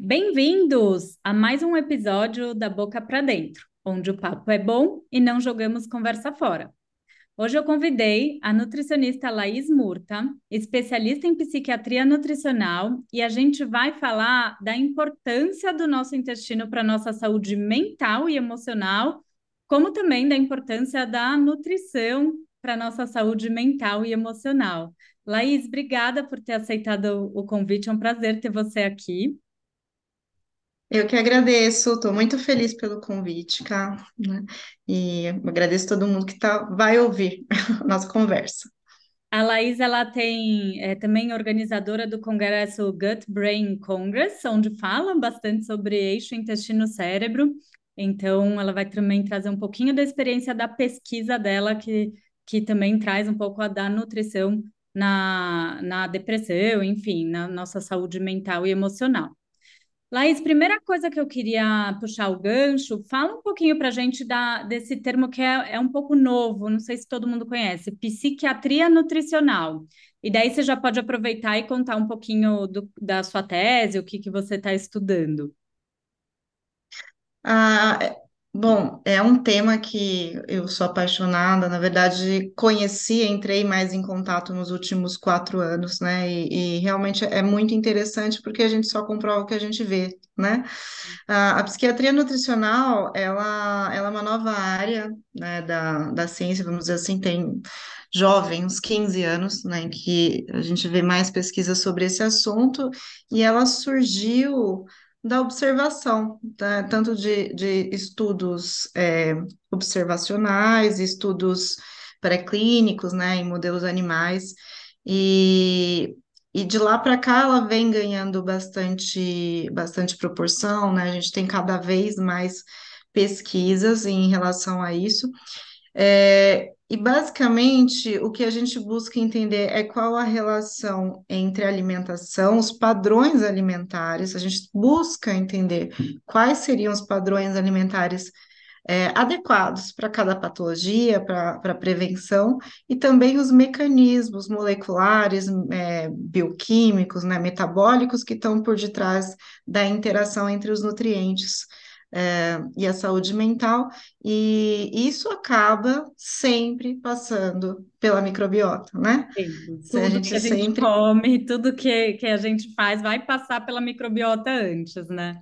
Bem-vindos a mais um episódio da Boca para Dentro, onde o papo é bom e não jogamos conversa fora. Hoje eu convidei a nutricionista Laís Murta, especialista em psiquiatria nutricional, e a gente vai falar da importância do nosso intestino para nossa saúde mental e emocional, como também da importância da nutrição para nossa saúde mental e emocional. Laís, obrigada por ter aceitado o convite, é um prazer ter você aqui. Eu que agradeço, estou muito feliz pelo convite, cá, né? E agradeço todo mundo que tá, vai ouvir a nossa conversa. A Laís, ela tem é, também organizadora do congresso Gut Brain Congress, onde fala bastante sobre eixo intestino-cérebro. Então, ela vai também trazer um pouquinho da experiência da pesquisa dela, que, que também traz um pouco a da nutrição na, na depressão, enfim, na nossa saúde mental e emocional. Laís, primeira coisa que eu queria puxar o gancho, fala um pouquinho para a gente da, desse termo que é, é um pouco novo, não sei se todo mundo conhece, psiquiatria nutricional. E daí você já pode aproveitar e contar um pouquinho do, da sua tese, o que, que você está estudando. Ah, Bom, é um tema que eu sou apaixonada, na verdade, conheci, entrei mais em contato nos últimos quatro anos, né? E, e realmente é muito interessante porque a gente só comprova o que a gente vê, né? A, a psiquiatria nutricional, ela, ela é uma nova área, né, da, da ciência, vamos dizer assim, tem jovem, uns 15 anos, né, em que a gente vê mais pesquisas sobre esse assunto, e ela surgiu da observação, tá? tanto de, de estudos é, observacionais, estudos pré-clínicos, né, em modelos animais, e, e de lá para cá ela vem ganhando bastante, bastante proporção, né, a gente tem cada vez mais pesquisas em relação a isso, é, e basicamente o que a gente busca entender é qual a relação entre alimentação, os padrões alimentares, a gente busca entender quais seriam os padrões alimentares é, adequados para cada patologia, para prevenção, e também os mecanismos moleculares, é, bioquímicos, né, metabólicos que estão por detrás da interação entre os nutrientes é, e a saúde mental, e isso acaba sempre passando pela microbiota, né? Sim, tudo a gente que a gente sempre... come, tudo que, que a gente faz vai passar pela microbiota antes, né?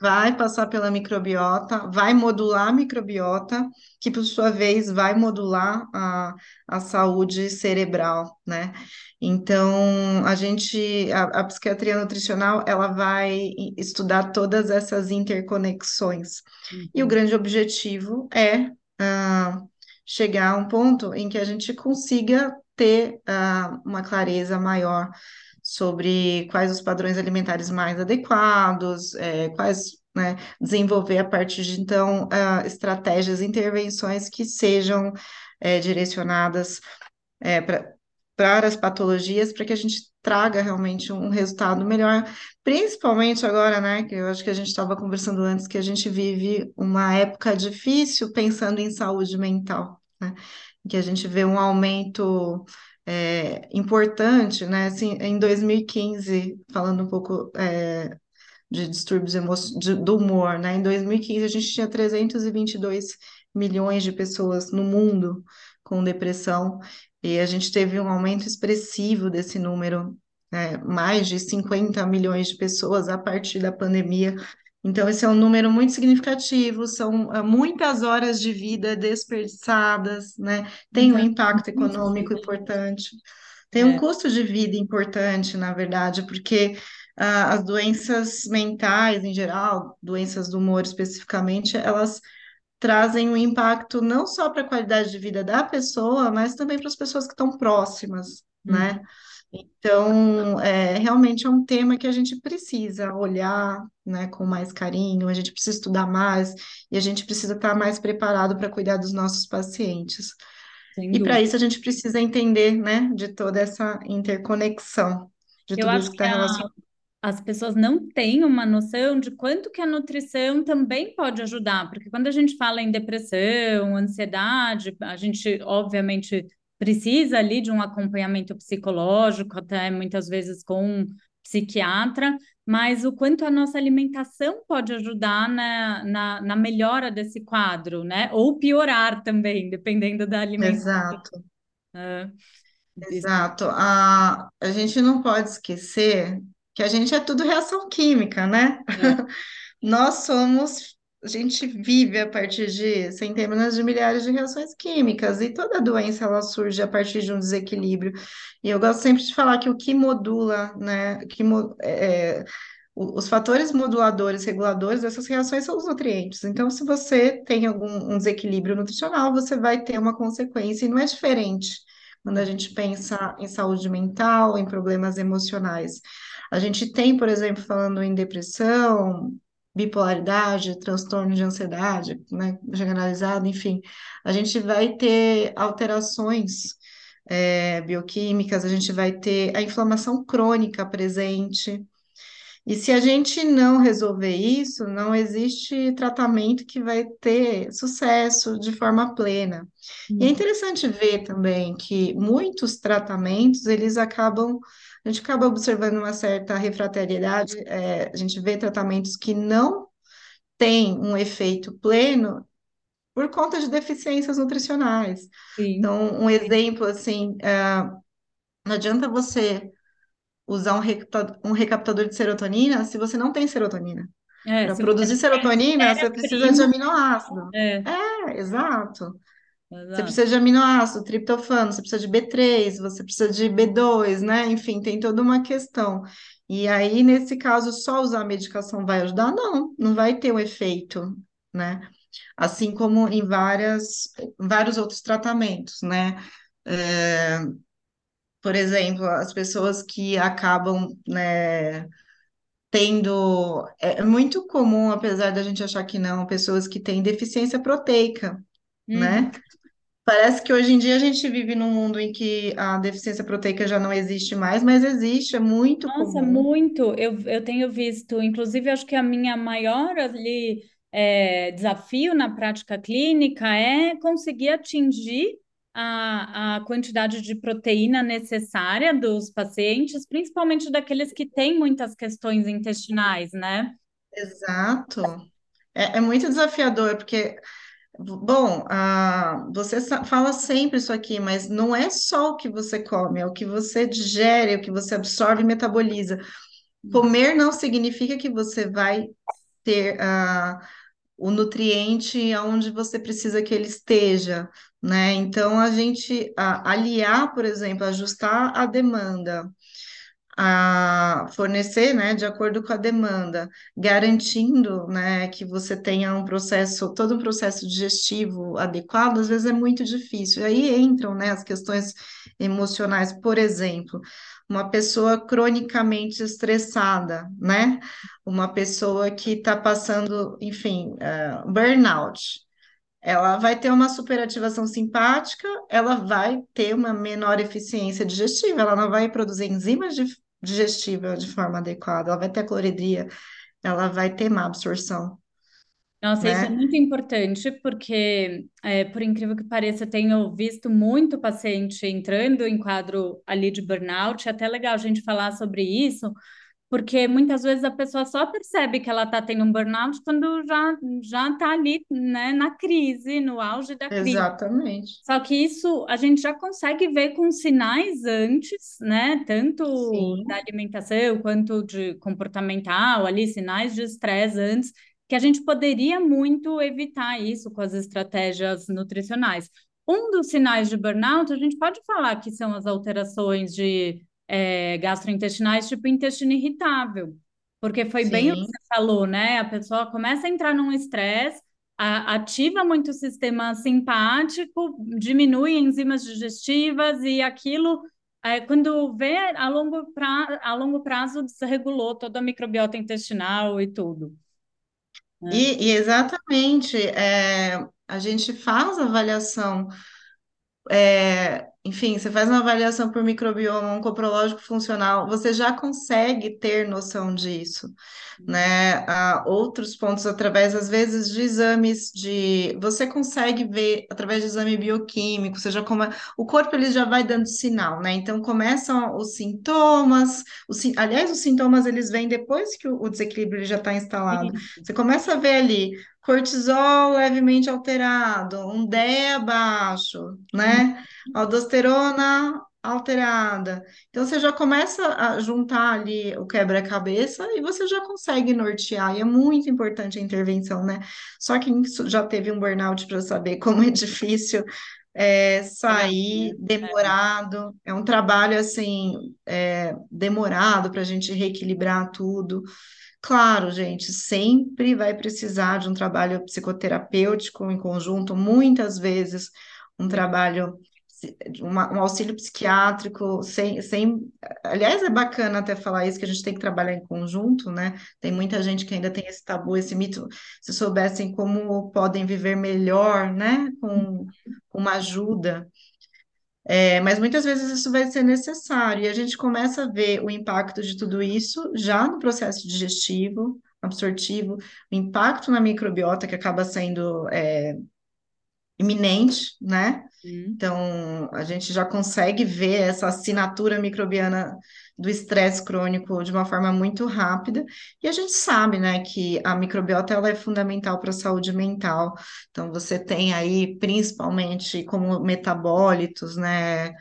Vai passar pela microbiota, vai modular a microbiota, que por sua vez vai modular a, a saúde cerebral, né? Então, a gente, a, a psiquiatria nutricional, ela vai estudar todas essas interconexões. Uhum. E o uhum. grande objetivo é uh, chegar a um ponto em que a gente consiga ter uh, uma clareza maior sobre quais os padrões alimentares mais adequados, é, quais, né, desenvolver a partir de então uh, estratégias, intervenções que sejam é, direcionadas é, para as patologias, para que a gente traga realmente um resultado melhor, principalmente agora, né, que eu acho que a gente estava conversando antes, que a gente vive uma época difícil pensando em saúde mental, né, que a gente vê um aumento é, importante, né? Assim, em 2015, falando um pouco é, de distúrbios de, do humor, né? Em 2015 a gente tinha 322 milhões de pessoas no mundo com depressão e a gente teve um aumento expressivo desse número, né? mais de 50 milhões de pessoas a partir da pandemia então, esse é um número muito significativo, são uh, muitas horas de vida desperdiçadas, né? Tem um impacto econômico importante, tem um é. custo de vida importante, na verdade, porque uh, as doenças mentais, em geral, doenças do humor especificamente, elas trazem um impacto não só para a qualidade de vida da pessoa, mas também para as pessoas que estão próximas, né? Então, é, realmente é um tema que a gente precisa olhar, né, com mais carinho, a gente precisa estudar mais e a gente precisa estar mais preparado para cuidar dos nossos pacientes. e para isso a gente precisa entender, né, de toda essa interconexão, de Eu tudo isso que está relacionado. As pessoas não têm uma noção de quanto que a nutrição também pode ajudar, porque quando a gente fala em depressão, ansiedade, a gente obviamente precisa ali de um acompanhamento psicológico, até muitas vezes com psiquiatra, mas o quanto a nossa alimentação pode ajudar na, na, na melhora desse quadro, né? Ou piorar também, dependendo da alimentação. Exato, isso- exato. A, a gente não pode esquecer que a gente é tudo reação química, né? é. Nós somos, a gente vive a partir de centenas de milhares de reações químicas e toda doença ela surge a partir de um desequilíbrio. E eu gosto sempre de falar que o que modula, né, que é, o- os fatores moduladores, reguladores dessas reações são os nutrientes. Então, se você tem algum um desequilíbrio nutricional, você vai ter uma consequência e não é diferente quando a gente pensa em saúde mental, em problemas emocionais. A gente tem, por exemplo, falando em depressão, bipolaridade, transtorno de ansiedade, né, generalizado, enfim, a gente vai ter alterações, é, bioquímicas, a gente vai ter a inflamação crônica presente. E se a gente não resolver isso, não existe tratamento que vai ter sucesso de forma plena. E é interessante ver também que muitos tratamentos, eles acabam, a gente acaba observando uma certa refratariedade, é, a gente vê tratamentos que não têm um efeito pleno por conta de deficiências nutricionais. Sim. Então, um exemplo assim, é, não adianta você usar um recapta- um recaptador de serotonina se você não tem serotonina. É, Para se produzir serotonina, você precisa de aminoácido. é, É, exato. Você precisa de aminoácido, triptofano, você precisa de B3, você precisa de B2, né? Enfim, tem toda uma questão. E aí, nesse caso, só usar a medicação vai ajudar? Não, não vai ter um efeito, né? Assim como em várias, vários outros tratamentos, né? É, por exemplo, as pessoas que acabam, né, tendo. É é muito comum, apesar da gente achar que não, pessoas que têm deficiência proteica, Uhum. né? Parece que hoje em dia a gente vive num mundo em que a deficiência proteica já não existe mais, mas existe, é muito Nossa, comum. muito. Eu, eu tenho visto, inclusive, acho que a minha maior ali, é, desafio na prática clínica é conseguir atingir a, a quantidade de proteína necessária dos pacientes, principalmente daqueles que têm muitas questões intestinais, né? Exato. É, é muito desafiador, porque, bom, ah, você fala sempre isso aqui, mas não é só o que você come, é o que você digere, é o que você absorve e metaboliza. Comer não significa que você vai ter ah, o nutriente aonde você precisa que ele esteja, né? Então, a gente ah, aliar, por exemplo, ajustar a demanda a fornecer, né, de acordo com a demanda, garantindo, né, que você tenha um processo, todo um processo digestivo adequado, às vezes é muito difícil. E aí entram, né, as questões emocionais, por exemplo, uma pessoa cronicamente estressada, né, uma pessoa que está passando, enfim, eh, burnout. Ela vai ter uma superativação simpática, ela vai ter uma menor eficiência digestiva, ela não vai produzir enzimas di- digestivas de forma adequada, ela vai ter cloridria, ela vai ter má absorção, Nossa, isso é né? muito importante porque, é, por incrível que pareça, eu tenho visto muito paciente entrando em quadro ali de burnout. É até legal a gente falar sobre isso, porque muitas vezes a pessoa só percebe que ela está tendo um burnout quando já já está ali, né, na crise, no auge da crise. Exatamente. Só que isso a gente já consegue ver com sinais antes, né? Tanto da Sim, alimentação quanto de comportamental, ali, sinais de estresse antes, que a gente poderia muito evitar isso com as estratégias nutricionais. Um dos sinais de burnout, a gente pode falar que são as alterações de eh, gastrointestinais, tipo intestino irritável, porque foi bem o que sim. você falou, né? A pessoa começa a entrar num estresse ativa muito o sistema simpático, diminui enzimas digestivas e aquilo, é, quando vê a longo, pra, a longo prazo, desregulou toda a microbiota intestinal e tudo, né? E, e exatamente, é, a gente faz avaliação enfim, você faz uma avaliação por microbioma oncoprológico funcional, você já consegue ter noção disso, né? Há outros pontos através, às vezes, de exames de... Você consegue ver através de exame bioquímico, seja como... O corpo, ele já vai dando sinal, né? Então, começam os sintomas, os, aliás, os sintomas, eles vêm depois que o, desequilíbrio já está instalado. Você começa a ver ali cortisol levemente alterado, um DEA baixo, né? aldosterona alterada. Então você já começa a juntar ali o quebra-cabeça e você já consegue nortear. E é muito importante a intervenção, né? Só quem já teve um burnout para saber como é difícil é, sair, né? Demorado. É um trabalho assim é, demorado para a gente reequilibrar tudo. Claro, gente, sempre vai precisar de um trabalho psicoterapêutico em conjunto, muitas vezes um trabalho, uma- um auxílio psiquiátrico, sem, sem... Aliás, é bacana até falar isso, que a gente tem que trabalhar em conjunto, né? Tem muita gente que ainda tem esse tabu, esse mito, se soubessem como podem viver melhor, né? Com, com uma ajuda. É, mas muitas vezes isso vai ser necessário, e a gente começa a ver o impacto de tudo isso já no processo digestivo, absortivo, o impacto na microbiota, que acaba sendo é, iminente, né? Hum. Então, a gente já consegue ver essa assinatura microbiana do estresse crônico de uma forma muito rápida, e a gente sabe, né, que a microbiota ela é fundamental para a saúde mental. Então, você tem aí, principalmente como metabólitos, né,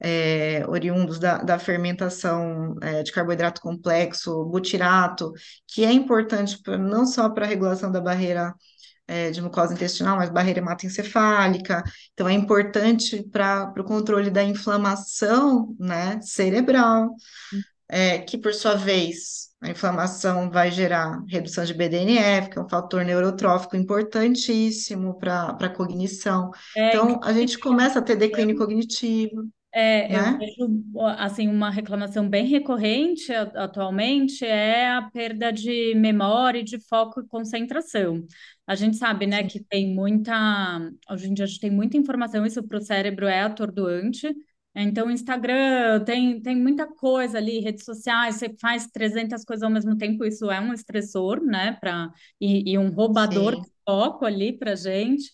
é, oriundos da, da fermentação é, de carboidrato complexo, butirato, que é importante pra- não só para a regulação da barreira é, de mucosa intestinal, mas barreira hematoencefálica. Então, é importante para o controle da inflamação, né, cerebral, é, que por sua vez, a inflamação vai gerar redução de BDNF, que é um fator neurotrófico importantíssimo para a cognição. É, Então, a gente começa a ter declínio cognitivo, É, eu né? vejo assim uma reclamação bem recorrente atualmente é a perda de memória, e de foco e concentração. A gente sabe, né, que tem muita, hoje em dia a gente tem muita informação, isso para o cérebro é atordoante. Então, Instagram tem, tem muita coisa ali, redes sociais, você faz 300 coisas ao mesmo tempo, isso é um estressor, né, para e, e um roubador de sim. foco ali para gente.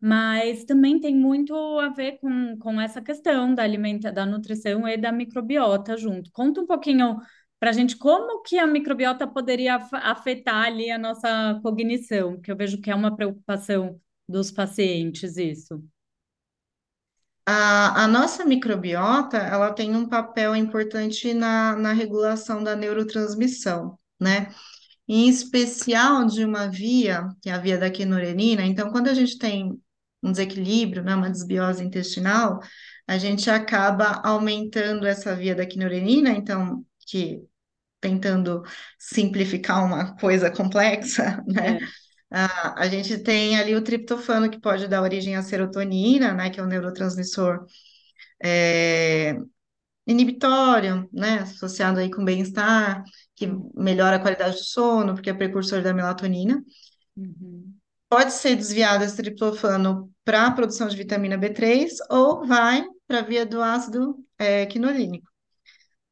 Mas também tem muito a ver com, com essa questão da alimenta, da nutrição e da microbiota junto. Conta um pouquinho para a gente como que a microbiota poderia af- afetar ali a nossa cognição, porque eu vejo que é uma preocupação dos pacientes isso. A, a nossa microbiota, ela tem um papel importante na, na regulação da neurotransmissão, né? Em especial de uma via, que é a via da quinorelina. Então, quando a gente tem um desequilíbrio, né, uma desbiose intestinal, a gente acaba aumentando essa via da quinorelina, então, que tentando simplificar uma coisa complexa, né? É. A, a gente tem ali o triptofano, que pode dar origem à serotonina, né, que é o neurotransmissor é, inibitório, né, associado aí com bem-estar, que melhora a qualidade do sono, porque é precursor da melatonina. Uhum. Pode ser desviado esse triptofano para a produção de vitamina B3 ou vai para a via do ácido é, quinolínico.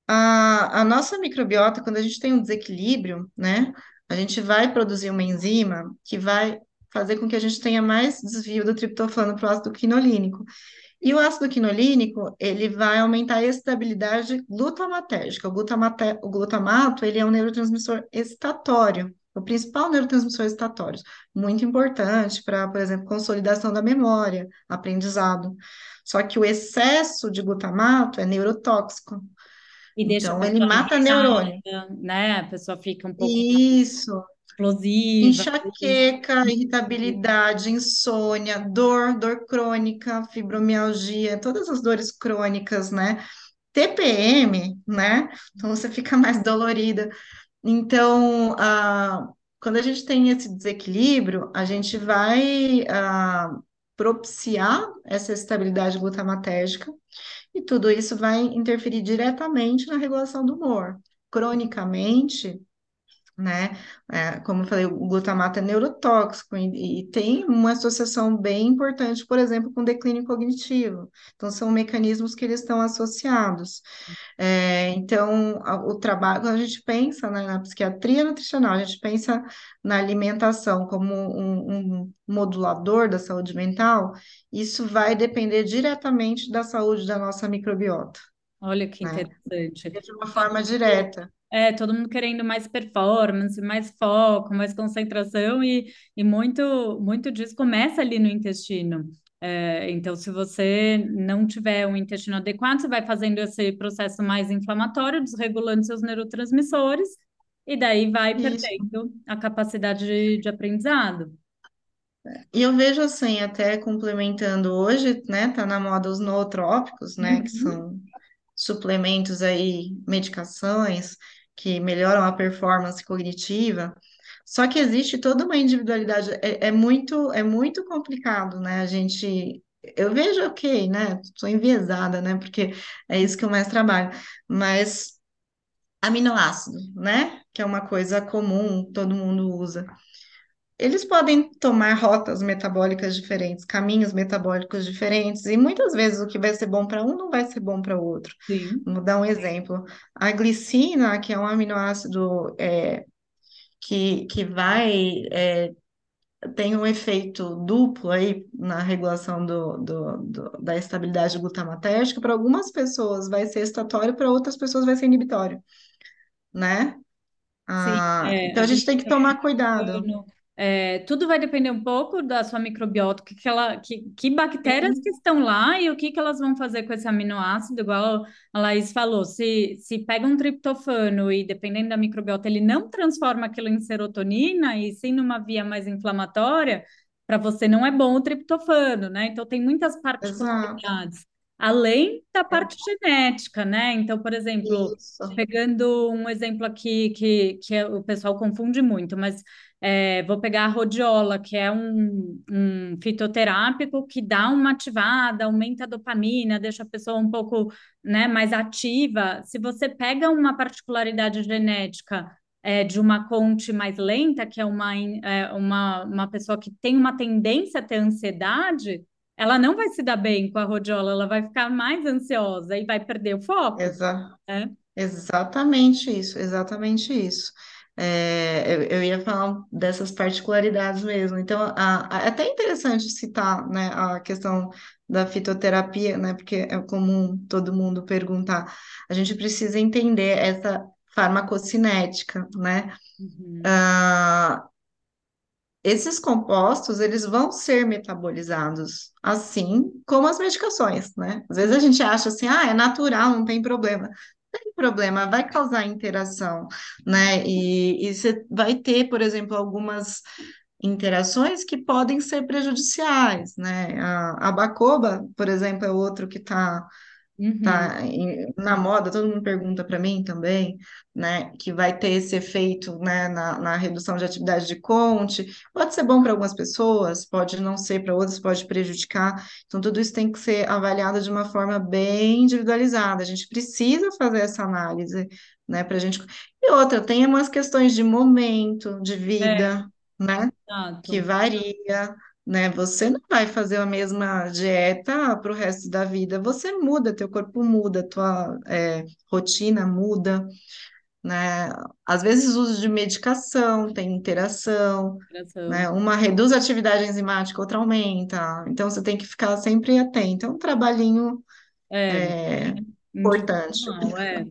A, a nossa microbiota, quando a gente tem um desequilíbrio, né, a gente vai produzir uma enzima que vai fazer com que a gente tenha mais desvio do triptofano para o ácido quinolínico. E o ácido quinolínico, ele vai aumentar a estabilidade glutamatérgica. O, glutamate, o glutamato, ele é um neurotransmissor excitatório, o principal neurotransmissor excitatório, muito importante para, por exemplo, consolidação da memória, aprendizado. Só que o excesso de glutamato é neurotóxico. E deixa Então, ele mata neurônio. né? A pessoa fica um pouco Isso. explosiva. Enxaqueca, irritabilidade, insônia, dor, dor crônica, fibromialgia, todas as dores crônicas, né? TPM, né? Então você fica mais dolorida. Então, ah, quando a gente tem esse desequilíbrio, a gente vai ah, propiciar essa estabilidade glutamatérgica e tudo isso vai interferir diretamente na regulação do humor. Cronicamente, né? É, como eu falei, o glutamato é neurotóxico e, e tem uma associação bem importante, por exemplo, com declínio cognitivo. Então, são mecanismos que eles estão associados. É, então, a- o trabalho, quando a gente pensa, né, na psiquiatria nutricional, a gente pensa na alimentação como um, um modulador da saúde mental, isso vai depender diretamente da saúde da nossa microbiota, Olha que né? interessante. De uma forma direta. É, todo mundo querendo mais performance, mais foco, mais concentração, e, e muito, muito disso começa ali no intestino. É, então, se você não tiver um intestino adequado, você vai fazendo esse processo mais inflamatório, desregulando seus neurotransmissores, e daí vai Isso. perdendo a capacidade de, de aprendizado. E eu vejo assim, até complementando hoje, né, tá na moda os nootrópicos, né, que Uhum. são suplementos aí, medicações que melhoram a performance cognitiva. Só que existe toda uma individualidade, é, é muito, é muito complicado, né? A gente, eu vejo ok, né? Sou enviesada, né? Porque é isso que eu mais trabalho, mas aminoácido, né? Que é uma coisa comum, todo mundo usa. Eles podem tomar rotas metabólicas diferentes, caminhos metabólicos diferentes, e muitas vezes o que vai ser bom para um não vai ser bom para o outro. Sim, Vou dar um exemplo. A glicina, que é um aminoácido é, que, que vai, é, tem um efeito duplo aí na regulação do, do, do- da estabilidade glutamatérgica, para algumas pessoas vai ser estatório, para outras pessoas vai ser inibitório, né? sim. Ah, É, então a a gente gente tem que tomar cuidado. É, tudo vai depender um pouco da sua microbiota, que, que, ela, que, que bactérias que Sim, estão lá e o que, que elas vão fazer com esse aminoácido, igual a Laís falou, se, se pega um triptofano e dependendo da microbiota, ele não transforma aquilo em serotonina e sim numa via mais inflamatória, para você não é bom o triptofano, né? Então tem muitas exato. particularidades, além da parte genética, né? Então, por exemplo, Isso. pegando um exemplo aqui que, que o pessoal confunde muito, mas é, vou pegar a rodiola, que é um, um fitoterápico que dá uma ativada, aumenta a dopamina, deixa a pessoa um pouco, né, mais ativa. Se você pega uma particularidade genética é, de uma conte mais lenta, que é uma, é, uma, uma pessoa que tem uma tendência a ter ansiedade, ela não vai se dar bem com a rodiola, ela vai ficar mais ansiosa e vai perder o foco, Exa né? exatamente isso, exatamente isso. É, eu, eu ia falar dessas particularidades mesmo. Então, a, a- é até interessante citar, né, a questão da fitoterapia, né, porque é comum todo mundo perguntar. A gente precisa entender essa farmacocinética, né? Uhum, Ah, esses compostos, eles vão ser metabolizados, assim como as medicações, né? Às vezes a gente acha assim, ah, é natural, não tem problema. Tem problema, vai causar interação, né? E, e você vai ter, por exemplo, algumas interações que podem ser prejudiciais, né? A, a Bacoba, por exemplo, é outro que está uhum, tá em- na moda, todo mundo pergunta para mim também, né, que vai ter esse efeito, né, na, na redução de atividade de Conte. Pode ser bom para algumas pessoas, pode não ser para outras, pode prejudicar. Então, tudo isso tem que ser avaliado de uma forma bem individualizada. A gente precisa fazer essa análise, né, para a gente. E outra, tem umas questões de momento, de é, vida, né? que exato. varia, né? Você não vai fazer a mesma dieta para o resto da vida. Você muda, teu corpo muda, tua é, rotina muda, né? Às vezes uso de medicação, tem interação, né? Uma reduz a atividade enzimática, outra aumenta. Então você tem que ficar sempre atento. É um trabalhinho É, importante. individual, é.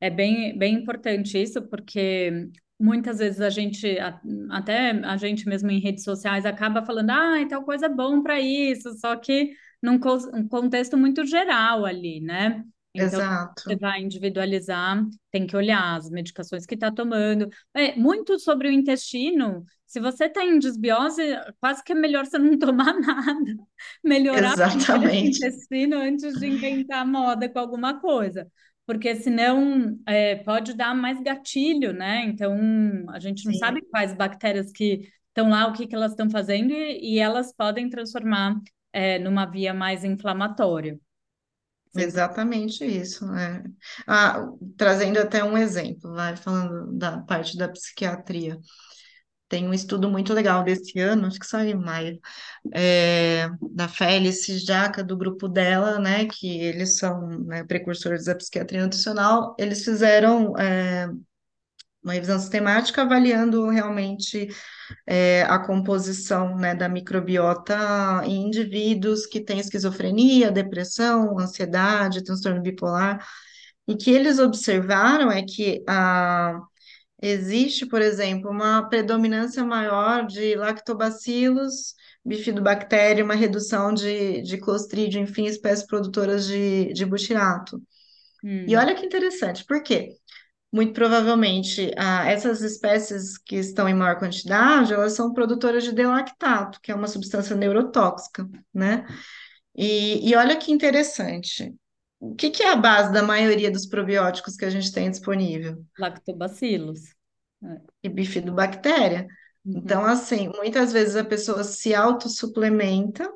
É bem, bem importante isso, porque muitas vezes a gente, até a gente mesmo em redes sociais, acaba falando, ah, tal coisa é bom para isso, só que num um contexto muito geral ali, né? Então, você Exato, vai individualizar, tem que olhar as medicações que está tomando. É, muito sobre o intestino, se você está em desbiose, quase que é melhor você não tomar nada melhorar exatamente, intestino antes de inventar moda com alguma coisa, porque senão é, pode dar mais gatilho, né? Então a gente não sabe sim. quais bactérias que estão lá, o que que elas estão fazendo e, e elas podem transformar é, numa via mais inflamatória. Exatamente isso, né? Ah, trazendo até um exemplo, vai falando da parte da psiquiatria. Tem um estudo muito legal desse ano, acho que saiu em maio, é, da Félice Jaca, do grupo dela, né, que eles são, né, precursores da psiquiatria nutricional, eles fizeram é, uma revisão sistemática avaliando realmente é, a composição, né, da microbiota em indivíduos que têm esquizofrenia, depressão, ansiedade, transtorno bipolar, e que eles observaram é que a Existe, por exemplo, uma predominância maior de lactobacilos, bifidobactéria, uma redução de, de clostridio, enfim, espécies produtoras de, de butirato. E Hum, olha que interessante, por quê? Muito provavelmente, ah, essas espécies que estão em maior quantidade, elas são produtoras de delactato, que é uma substância neurotóxica, né? E, e olha que interessante. O que que é a base da maioria dos probióticos que a gente tem disponível? lactobacilos. É. e bifidobactéria. Uhum. Então, assim, muitas vezes a pessoa se autossuplementa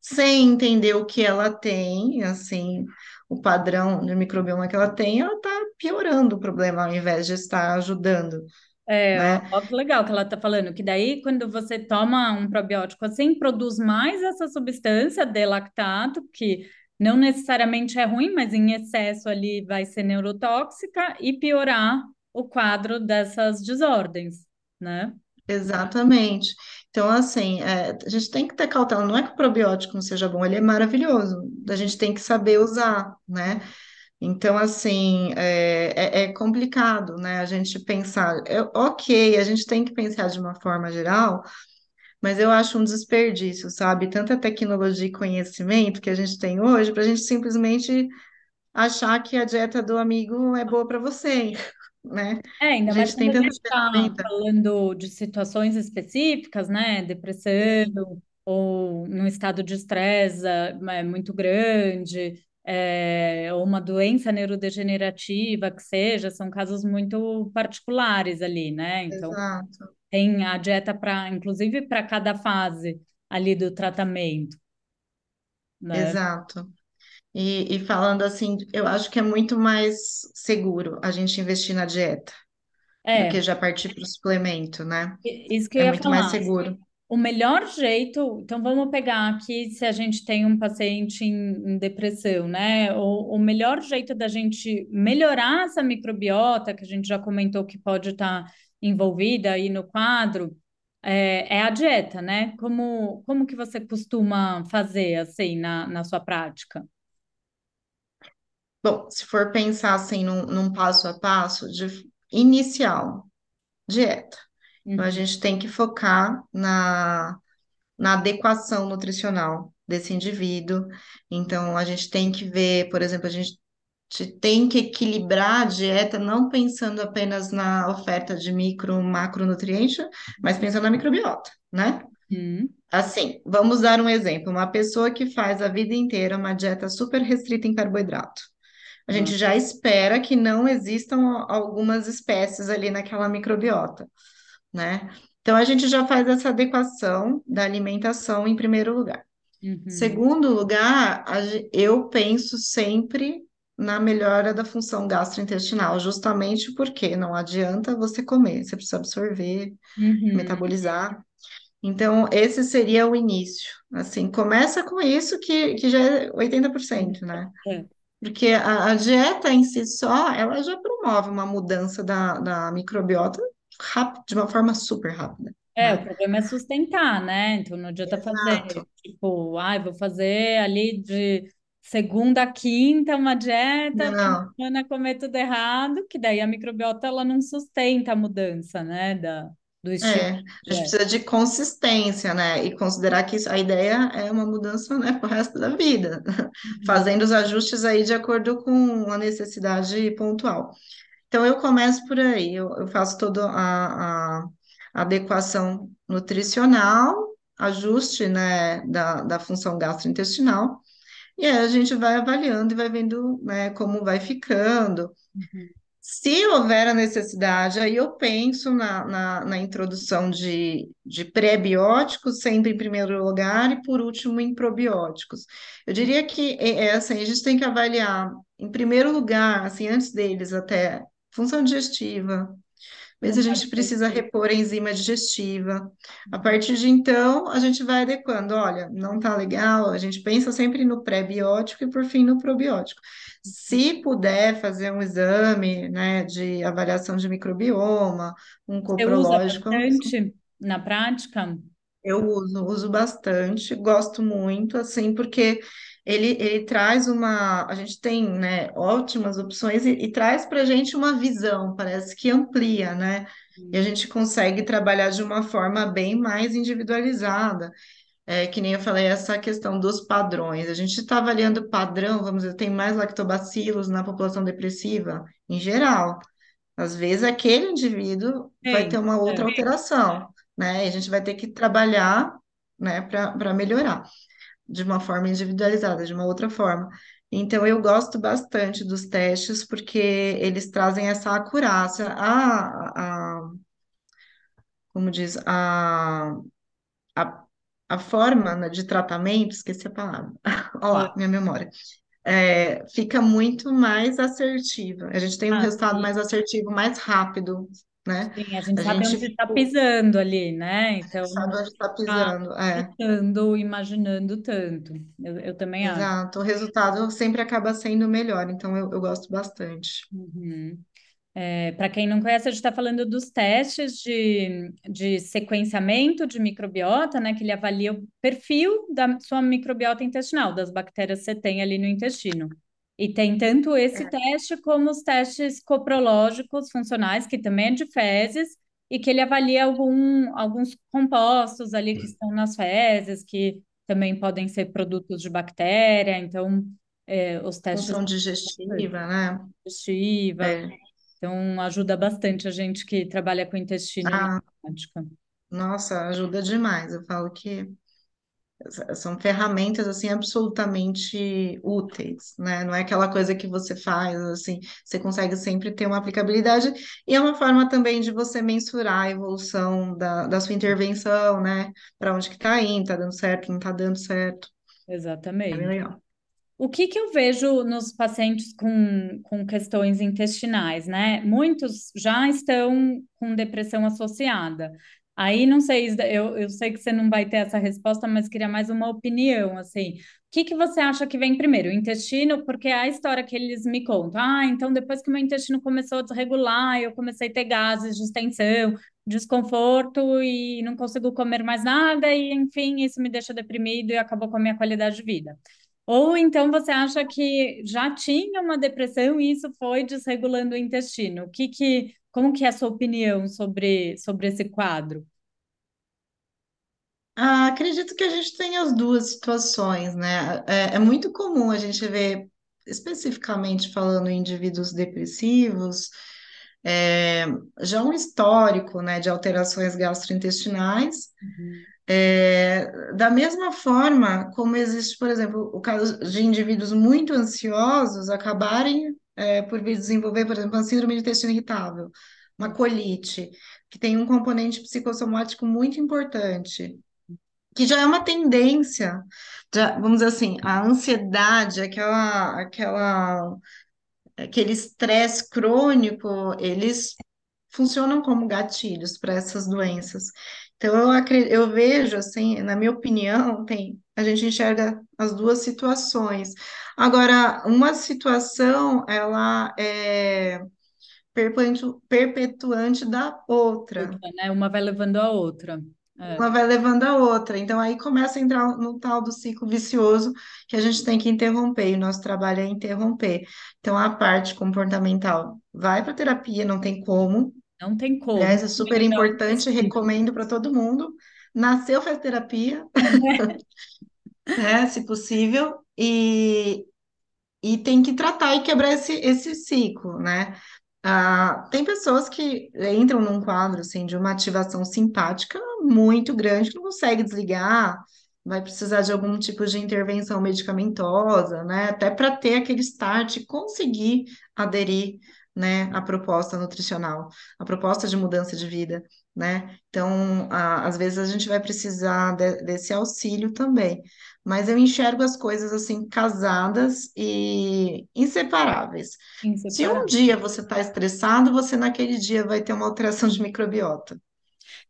sem entender o que ela tem, assim, o padrão de microbioma que ela tem, ela está piorando o problema ao invés de estar ajudando, É, né? ó que legal que ela está falando, que daí quando você toma um probiótico assim, produz mais essa substância de lactato, que não necessariamente é ruim, mas em excesso ali vai ser neurotóxica e piorar o quadro dessas desordens, né? Exatamente. Então, assim, é, a gente tem que ter cautela. Não é que o probiótico não seja bom, ele é maravilhoso. A gente tem que saber usar, né? Então, assim, é, é, é complicado, né? A gente pensar, ok, a gente tem que pensar de uma forma geral, mas eu acho um desperdício, sabe? Tanta tecnologia e conhecimento que a gente tem hoje para a gente simplesmente achar que a dieta do amigo é boa para você, né? É, A ainda mais gente quando tem a gente está falando de situações específicas, né? Depressão ou num estado de estresse é, muito grande, é, ou uma doença neurodegenerativa que seja, são casos muito particulares ali, né? Então, exato, tem a dieta para, inclusive para cada fase ali do tratamento, né? exato. E, e falando assim, eu acho que é muito mais seguro a gente investir na dieta do que É, já partir para o suplemento, né? isso que eu É ia muito mais falar. seguro. O melhor jeito, então vamos pegar aqui se a gente tem um paciente em, em depressão, né? O, o melhor jeito da gente melhorar essa microbiota, que a gente já comentou que pode estar envolvida aí no quadro, é, é a dieta, né? Como, como que você costuma fazer assim na, na sua prática? Bom, se for pensar assim num, num passo a passo de inicial, dieta. Então a Uhum, gente tem que focar na, na adequação nutricional desse indivíduo. Então a gente tem que ver, por exemplo, a gente tem que equilibrar a dieta não pensando apenas na oferta de micro, macronutrientes, mas pensando na microbiota, né? uhum, Assim, vamos dar um exemplo. Uma pessoa que faz a vida inteira uma dieta super restrita em carboidrato. A gente já espera que não existam algumas espécies ali naquela microbiota, né? Então, a gente já faz essa adequação da alimentação em primeiro lugar. uhum, Segundo lugar, eu penso sempre na melhora da função gastrointestinal, justamente porque não adianta você comer, você precisa absorver, uhum, metabolizar. Então, esse seria o início. Assim, começa com isso que, que já é 80%, né? é. Porque a, a dieta em si só, ela já promove uma mudança da, da microbiota rápido, de uma forma super rápida, É, o né? problema é sustentar, né? Então não adianta fazer, Exato. tipo, ai, vou fazer ali de segunda quinta uma dieta, Não, semana comer tudo errado, que daí a microbiota ela não sustenta a mudança, né, da, do estilo é, a gente precisa de consistência, né? E considerar que isso, a ideia é uma mudança, né, pro resto da vida, Uhum, fazendo os ajustes aí de acordo com a necessidade pontual. Então, eu começo por aí, eu, eu faço toda a, a adequação nutricional, ajuste, né, da, da função gastrointestinal, e aí a gente vai avaliando e vai vendo, né, como vai ficando. uhum, Se houver a necessidade, aí eu penso na, na, na introdução de, de pré-bióticos, sempre em primeiro lugar, e por último em probióticos. Eu diria que é, é assim, a gente tem que avaliar, em primeiro lugar, assim, antes deles até, função digestiva, se a gente precisa repor a enzima digestiva. A partir de então, a gente vai adequando. Olha, não tá legal, a gente pensa sempre no pré-biótico e, por fim, no probiótico. Se puder fazer um exame, né, de avaliação de microbioma, um Você usa coprológico, bastante na prática? eu uso, uso bastante, gosto muito, assim, porque ele, ele traz uma. A gente tem, né, ótimas opções e, e traz para a gente uma visão, parece que amplia, né? E a gente consegue trabalhar de uma forma bem mais individualizada. É, que nem eu falei, essa questão dos padrões. A gente está avaliando padrão, vamos dizer, tem mais lactobacilos na população depressiva, em geral. Às vezes, aquele indivíduo vai ter uma outra é. alteração, né? E a gente vai ter que trabalhar, né, para melhorar de uma forma individualizada, de uma outra forma. Então, eu gosto bastante dos testes porque eles trazem essa acurácia, a, a, como diz, a, a, a forma, né, de tratamento, esqueci a palavra, olha lá, minha memória, é, fica muito mais assertiva. A gente tem um Ah, resultado sim. mais assertivo, mais rápido, né? Sim, a gente A sabe gente onde está pisando ali, né? Então, sabe onde está pisando, é. chutando, imaginando tanto. Eu, eu também acho. Exato, o resultado sempre acaba sendo melhor, então eu, eu gosto bastante. Uhum. Para quem não conhece, a gente está falando dos testes de, de sequenciamento de microbiota, né? Que ele avalia o perfil da sua microbiota intestinal, das bactérias que você tem ali no intestino. E tem tanto esse É, teste como os testes coprológicos funcionais, que também é de fezes, e que ele avalia algum, alguns compostos ali que estão nas fezes, que também podem ser produtos de bactéria. Então, é, os testes função digestiva, né? digestiva. É. Então, ajuda bastante a gente que trabalha com intestino Ah, nossa, ajuda demais. Eu falo que são ferramentas assim absolutamente úteis, né? Não é aquela coisa que você faz assim, você consegue sempre ter uma aplicabilidade e é uma forma também de você mensurar a evolução da, da sua intervenção, né? Para onde que tá indo, tá dando certo, não tá dando certo. É bem Exatamente. legal. O que que eu vejo nos pacientes com, com questões intestinais, né? Muitos já estão com depressão associada. Aí não sei, eu, eu sei que você não vai ter essa resposta, mas queria mais uma opinião, assim. O que que você acha que vem primeiro? O intestino, porque é a história que eles me contam. Ah, então depois que meu intestino começou a desregular, eu comecei a ter gases, distensão, desconforto e não consigo comer mais nada, e enfim, isso me deixa deprimido e acabou com a minha qualidade de vida. Ou então você acha que já tinha uma depressão e isso foi desregulando o intestino? O que que, como que é a sua opinião sobre, sobre esse quadro? Ah, acredito que a gente tem as duas situações, né? É, é muito comum a gente ver, especificamente falando em indivíduos depressivos, é, já um histórico, né, de alterações gastrointestinais, Uhum. é, da mesma forma como existe, por exemplo, o caso de indivíduos muito ansiosos acabarem, é, por vir desenvolver, por exemplo, uma síndrome de intestino irritável, uma colite, que tem um componente psicossomático muito importante que já é uma tendência, já, vamos dizer assim, a ansiedade, aquela, aquela, aquele estresse crônico, eles funcionam como gatilhos para essas doenças. Então, eu, acre- eu vejo, assim, na minha opinião, tem, a gente enxerga as duas situações. Agora, uma situação, ela é perpetu- perpetuante da outra. Outra, né? Uma vai levando a outra. É, Uma vai levando a outra. Então, aí começa a entrar no tal do ciclo vicioso que a gente tem que interromper, e o nosso trabalho é interromper. Então, a parte comportamental vai para terapia, não tem como. Não tem como. Aliás, é super importante, recomendo para todo mundo. Nasceu, faz terapia, né, se possível, e, e tem que tratar e quebrar esse, esse ciclo, né? Ah, tem pessoas que entram num quadro assim de uma ativação simpática muito grande que não consegue desligar, vai precisar de algum tipo de intervenção medicamentosa, né? Até para ter aquele start e conseguir aderir né, a proposta nutricional, a proposta de mudança de vida, né? Então, a, às vezes a gente vai precisar de- desse auxílio também. Mas eu enxergo as coisas assim, casadas e inseparáveis. Se um dia você está estressado, você naquele dia vai ter uma alteração de microbiota.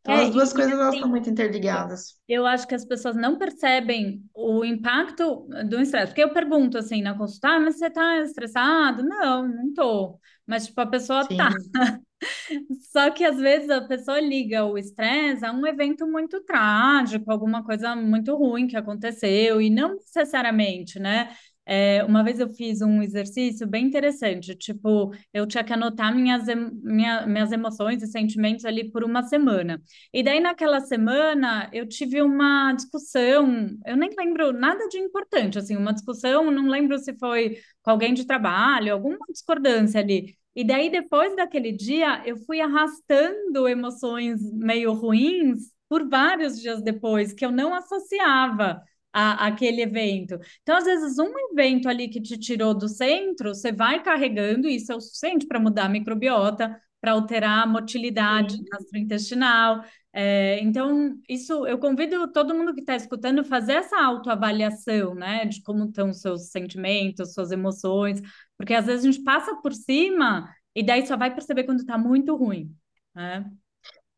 Então, É, as duas coisas elas estão assim, muito interligadas. eu acho que as pessoas não percebem o impacto do estresse. Porque eu pergunto assim na consulta, ah, mas você tá estressado? Não, não tô. Mas, tipo, a pessoa tá. Sim. Só que às vezes a pessoa liga o estresse a um evento muito trágico, alguma coisa muito ruim que aconteceu, e não necessariamente, né? É, uma vez eu fiz um exercício bem interessante, tipo, eu tinha que anotar minhas, minha, minhas emoções e sentimentos ali por uma semana. E daí, naquela semana, eu tive uma discussão, eu nem lembro nada de importante, assim, uma discussão, não lembro se foi com alguém de trabalho, alguma discordância ali. E daí, depois daquele dia, eu fui arrastando emoções meio ruins por vários dias depois, que eu não associava a, àquele evento. Então, às vezes, um evento ali que te tirou do centro, você vai carregando, e isso é o suficiente para mudar a microbiota, para alterar a motilidade Sim. gastrointestinal. É, então, isso eu convido todo mundo que está escutando a fazer essa autoavaliação, né, de como estão os seus sentimentos, suas emoções, porque às vezes a gente passa por cima e daí só vai perceber quando está muito ruim, né?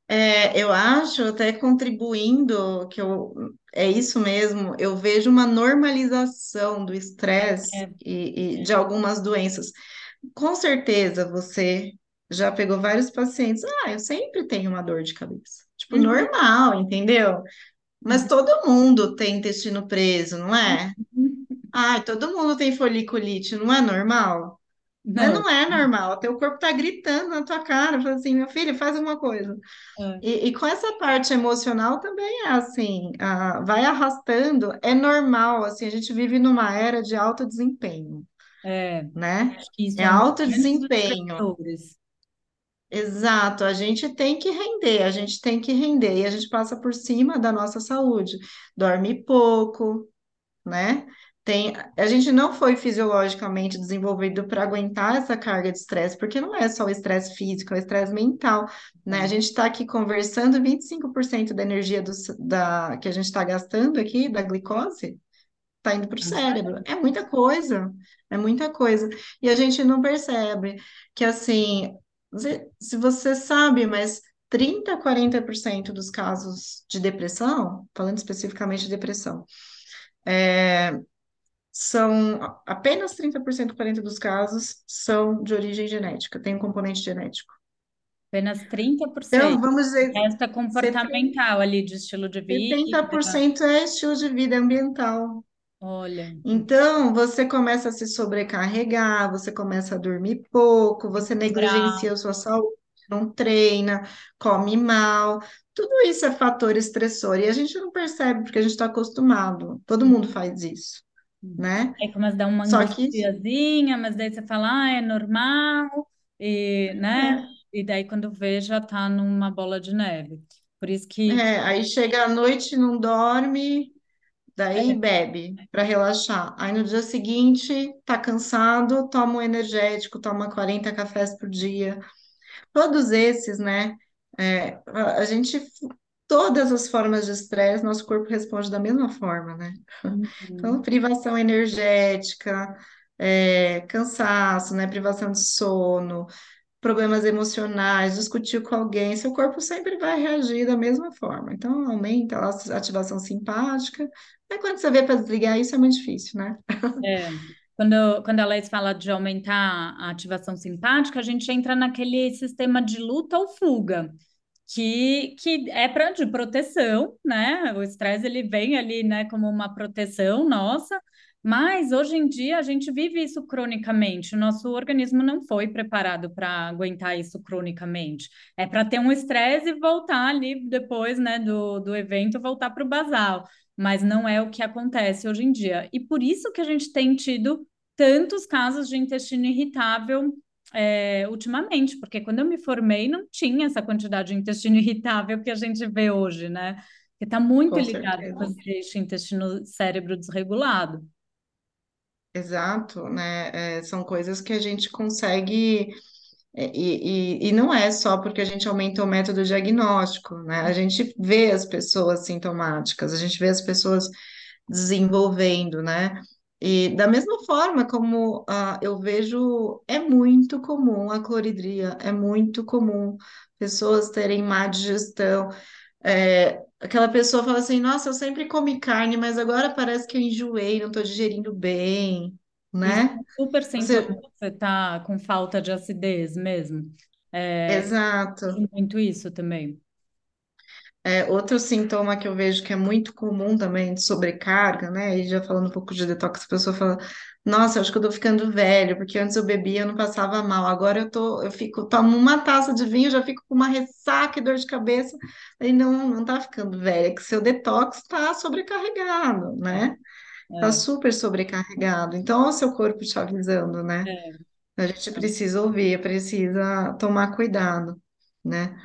É, eu acho, até contribuindo, que eu, é isso mesmo, eu vejo uma normalização do estresse É. e, e de algumas doenças. Com certeza você já pegou vários pacientes. Ah, eu sempre tenho uma dor de cabeça. Tipo, Uhum, normal, entendeu? Mas uhum, todo mundo tem intestino preso, não é? uhum. Ah, todo mundo tem foliculite, não é normal? Não. não é normal. Teu corpo tá gritando na tua cara, fala assim, meu filho, faz uma coisa. É, E, e com essa parte emocional também é assim, vai arrastando, é normal, assim, a gente vive numa era de alto desempenho, é, né? É é alto desempenho. Exato, a gente tem que render, a gente tem que render, e a gente passa por cima da nossa saúde, dorme pouco, né? Tem, a gente não foi fisiologicamente desenvolvido para aguentar essa carga de estresse, porque não é só o estresse físico, é o estresse mental, né? A É, gente está aqui conversando, 25% da energia do, da, que a gente está gastando aqui, da glicose, está indo para o cérebro. É muita coisa, é muita coisa. E a gente não percebe que, assim, se você sabe, mas 30, 40% dos casos de depressão, falando especificamente de depressão, são apenas 30%, 40% dos casos são de origem genética, tem um componente genético. Apenas trinta por Então, cento. vamos dizer, é 70, comportamental ali, de estilo de vida. 70% é estilo de vida ambiental. Olha, Então, você começa a se sobrecarregar, você começa a dormir pouco, você negligencia a sua saúde, não treina, come mal. Tudo isso é fator estressor e a gente não percebe porque a gente está acostumado. Todo mundo faz isso, né? Aí começa a dar uma Só que angustiazinha, mas daí você fala, ah, é normal, e, né? é. E daí quando vê, já tá numa bola de neve. Por isso que, que É, aí chega à noite, não dorme, daí bebe para relaxar. Aí no dia seguinte, tá cansado, toma um energético, toma 40 cafés por dia. Todos esses, né? é, a gente, todas as formas de estresse, nosso corpo responde da mesma forma, né? Então, Uhum. privação energética, é, cansaço, né? Privação de sono problemas emocionais, discutir com alguém, seu corpo sempre vai reagir da mesma forma. Então, aumenta lá a ativação simpática. Aí, quando você vê para desligar isso, é muito difícil, né? É, quando, quando a Laís fala de aumentar a ativação simpática, a gente entra naquele sistema de luta ou fuga, que, que é para de proteção, né? O estresse ele vem ali, né, como uma proteção nossa, mas hoje em dia a gente vive isso cronicamente. O nosso organismo não foi preparado para aguentar isso cronicamente. É para ter um estresse e voltar ali depois, né, do, do evento, voltar para o basal mas não é o que acontece hoje em dia. E por isso que a gente tem tido tantos casos de intestino irritável é, ultimamente, porque quando eu me formei não tinha essa quantidade de intestino irritável que a gente vê hoje, né? Que está muito Com ligado com certeza. esse eixo intestino-cérebro desregulado. Exato, né? É, são coisas que a gente consegue. É, E, e, e não é só porque a gente aumenta o método diagnóstico, né? A gente vê as pessoas sintomáticas, a gente vê as pessoas desenvolvendo, né? E da mesma forma como ah, eu vejo, é muito comum a cloridria, é muito comum pessoas terem má digestão. É, aquela pessoa fala assim, nossa, eu sempre comi carne, mas agora parece que eu enjoei, não estou digerindo bem, é né? um super sintoma Você, tá com falta de acidez mesmo. É, exato. muito isso também. É, outro sintoma que eu vejo que é muito comum também de sobrecarga, né? E já falando um pouco de detox, a pessoa fala, nossa, acho que eu tô ficando velho, porque antes eu bebia, eu não passava mal. Agora eu tô, eu fico, tomo uma taça de vinho, já fico com uma ressaca e dor de cabeça. Aí não, não tá ficando velho, é que seu detox tá sobrecarregado, né? Tá É, super sobrecarregado. Então, é o seu corpo te avisando, né? é, A gente precisa ouvir, precisa tomar cuidado, né?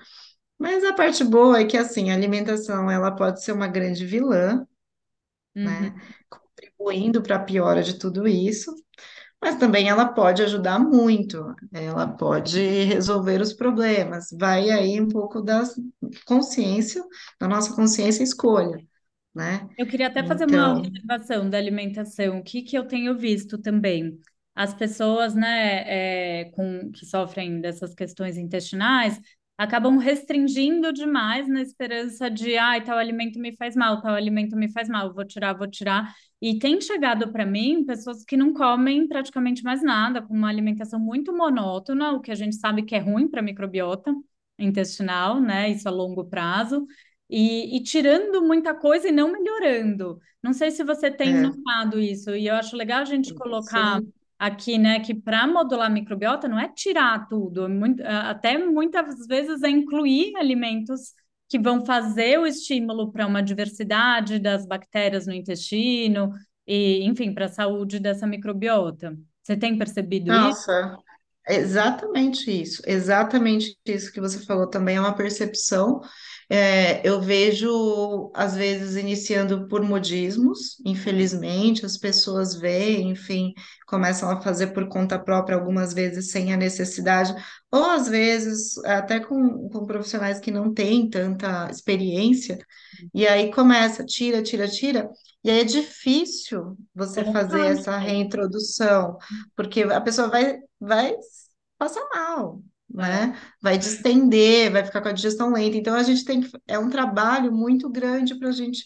Mas a parte boa é que, assim, a alimentação, ela pode ser uma grande vilã, uhum. né? Contribuindo para a piora de tudo isso, mas também ela pode ajudar muito, ela pode resolver os problemas. Vai aí um pouco da consciência, da nossa consciência escolha, né? Eu queria até fazer uma Então, observação da alimentação. O que que eu tenho visto também? As pessoas, né, é, com, que sofrem dessas questões intestinais acabam restringindo demais na esperança de, ai, tal alimento me faz mal, tal alimento me faz mal, vou tirar, vou tirar. E tem chegado para mim pessoas que não comem praticamente mais nada, com uma alimentação muito monótona, o que a gente sabe que é ruim para a microbiota intestinal, né? Isso a longo prazo e, e tirando muita coisa e não melhorando. Não sei se você tem é, notado isso, e eu acho legal a gente colocar isso, aqui, né, que para modular a microbiota não é tirar tudo, é muito- a- até muitas vezes é incluir alimentos que vão fazer o estímulo para uma diversidade das bactérias no intestino e, enfim, para a saúde dessa microbiota. Você tem percebido isso? nossa, Exatamente isso, exatamente isso que você falou também é uma percepção. É, eu vejo, às vezes, iniciando por modismos, infelizmente, as pessoas veem, enfim, começam a fazer por conta própria, algumas vezes sem a necessidade, ou às vezes até com, com profissionais que não têm tanta experiência, e aí começa, tira, tira, tira, e aí é difícil você fazer Colocar de essa reintrodução, porque a pessoa vai vai passar mal, É. né? Vai distender, vai ficar com a digestão lenta. Então a gente tem que, é um trabalho muito grande para a gente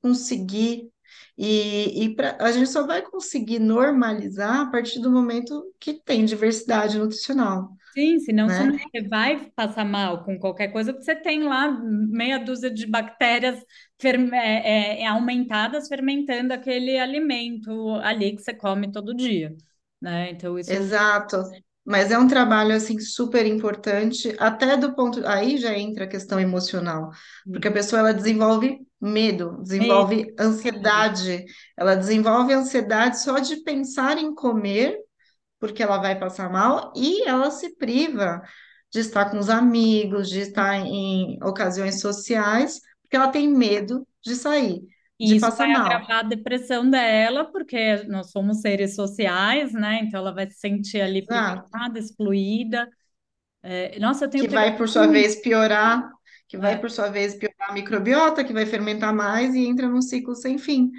conseguir e, e pra, a gente só vai conseguir normalizar a partir do momento que tem diversidade nutricional, Sim, senão você, né? você vai passar mal com qualquer coisa, porque você tem lá meia dúzia de bactérias ferme- é, é, é, aumentadas fermentando aquele alimento ali que você come todo dia, né? Então, isso... Exato. Mas é um trabalho assim super importante, até do ponto, aí já entra a questão emocional, porque a pessoa ela desenvolve medo, Medo, desenvolve ansiedade, ela desenvolve ansiedade só de pensar em comer, porque ela vai passar mal, e ela se priva de estar com os amigos, de estar em ocasiões sociais, porque ela tem medo de sair, E isso vai mal. agravar a depressão dela, porque nós somos seres sociais, né? Então, ela vai se sentir ali privada, excluída. É, nossa, eu tenho que vai por sua muito. vez piorar, que vai É. por sua vez piorar a microbiota, que vai fermentar mais e entra num ciclo sem fim.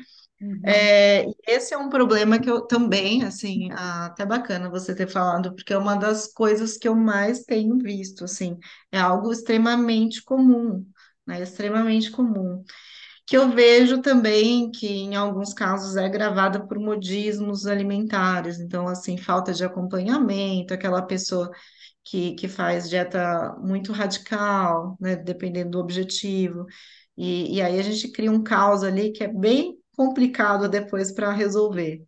Uhum. É, esse é um problema que eu também, assim, até bacana você ter falado, porque é uma das coisas que eu mais tenho visto, assim, é algo extremamente comum, né, extremamente comum. Que eu vejo também que em alguns casos é agravada por modismos alimentares, então, assim, falta de acompanhamento, aquela pessoa que, que faz dieta muito radical, né, dependendo do objetivo. E, e aí a gente cria um caos ali que é bem complicado depois para resolver.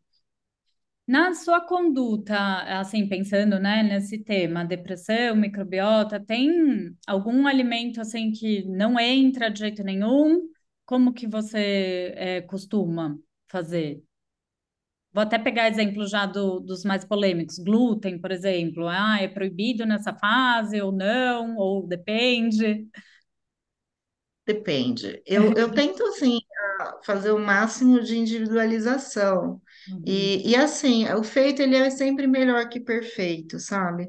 Na sua conduta, assim, pensando, né, nesse tema, depressão, microbiota, tem algum alimento, assim, que não entra de jeito nenhum? Como que você é, costuma fazer? Vou até pegar exemplo já do- dos mais polêmicos. Glúten, por exemplo. Ah, é proibido nessa fase ou não? Ou depende? Depende. Eu, eu tento, assim, fazer o máximo de individualização. Uhum. E, e assim, o feito ele é sempre melhor que perfeito, sabe?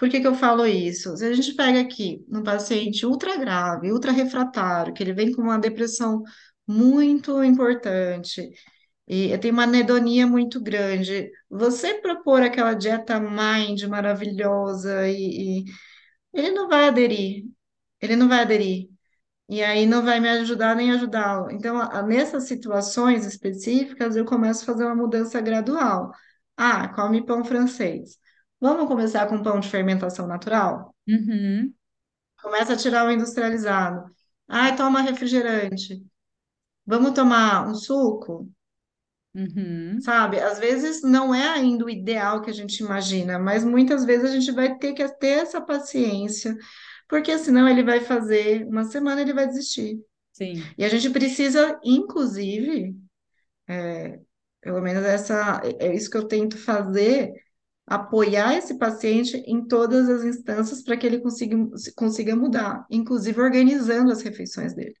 Por que que eu falo isso? Se a gente pega aqui um paciente ultra grave, ultra refratário, que ele vem com uma depressão muito importante e tem uma anedonia muito grande, você propor aquela dieta mind maravilhosa e, e ele não vai aderir, ele não vai aderir. E aí não vai me ajudar nem ajudá-lo. Então, nessas situações específicas, eu começo a fazer uma mudança gradual. Ah, come pão francês. Vamos começar com pão de fermentação natural? Uhum. Começa a tirar o industrializado. Ah, toma refrigerante. Vamos tomar um suco? Uhum. Sabe? Às vezes não é ainda o ideal que a gente imagina, mas muitas vezes a gente vai ter que ter essa paciência, porque senão ele vai fazer uma semana ele vai desistir. Sim. E a gente precisa, inclusive, pelo menos essa, é é isso que eu tento fazer, apoiar esse paciente em todas as instâncias para que ele consiga, consiga mudar, inclusive organizando as refeições dele.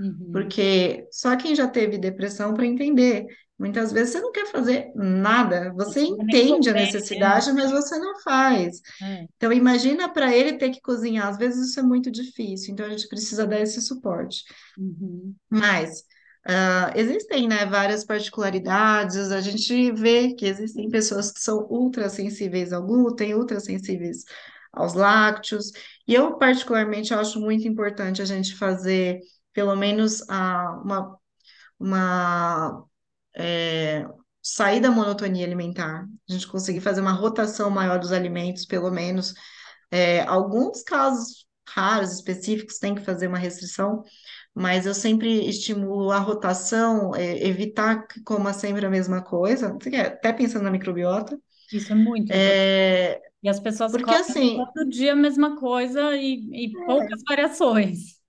Uhum. Porque só quem já teve depressão para entender. Muitas vezes você não quer fazer nada, você nem entende a comer, né? necessidade, mas você não faz. É. Então, imagina para ele ter que cozinhar. Às vezes isso é muito difícil, então a gente precisa dar esse suporte. Uhum. Mas ah, existem, né, várias particularidades. A gente vê que existem pessoas que são ultra sensíveis ao glúten, ultra sensíveis aos lácteos. E eu, particularmente, acho muito importante a gente fazer pelo menos ah, uma, uma é, sair da monotonia alimentar. A gente conseguir fazer uma rotação maior dos alimentos, pelo menos. É, alguns casos raros, específicos, tem que fazer uma restrição, mas eu sempre estimulo a rotação, é, evitar que coma sempre a mesma coisa, até pensando na microbiota, Isso é muito é, E as pessoas porque comem assim, todo dia a mesma coisa e, e poucas variações.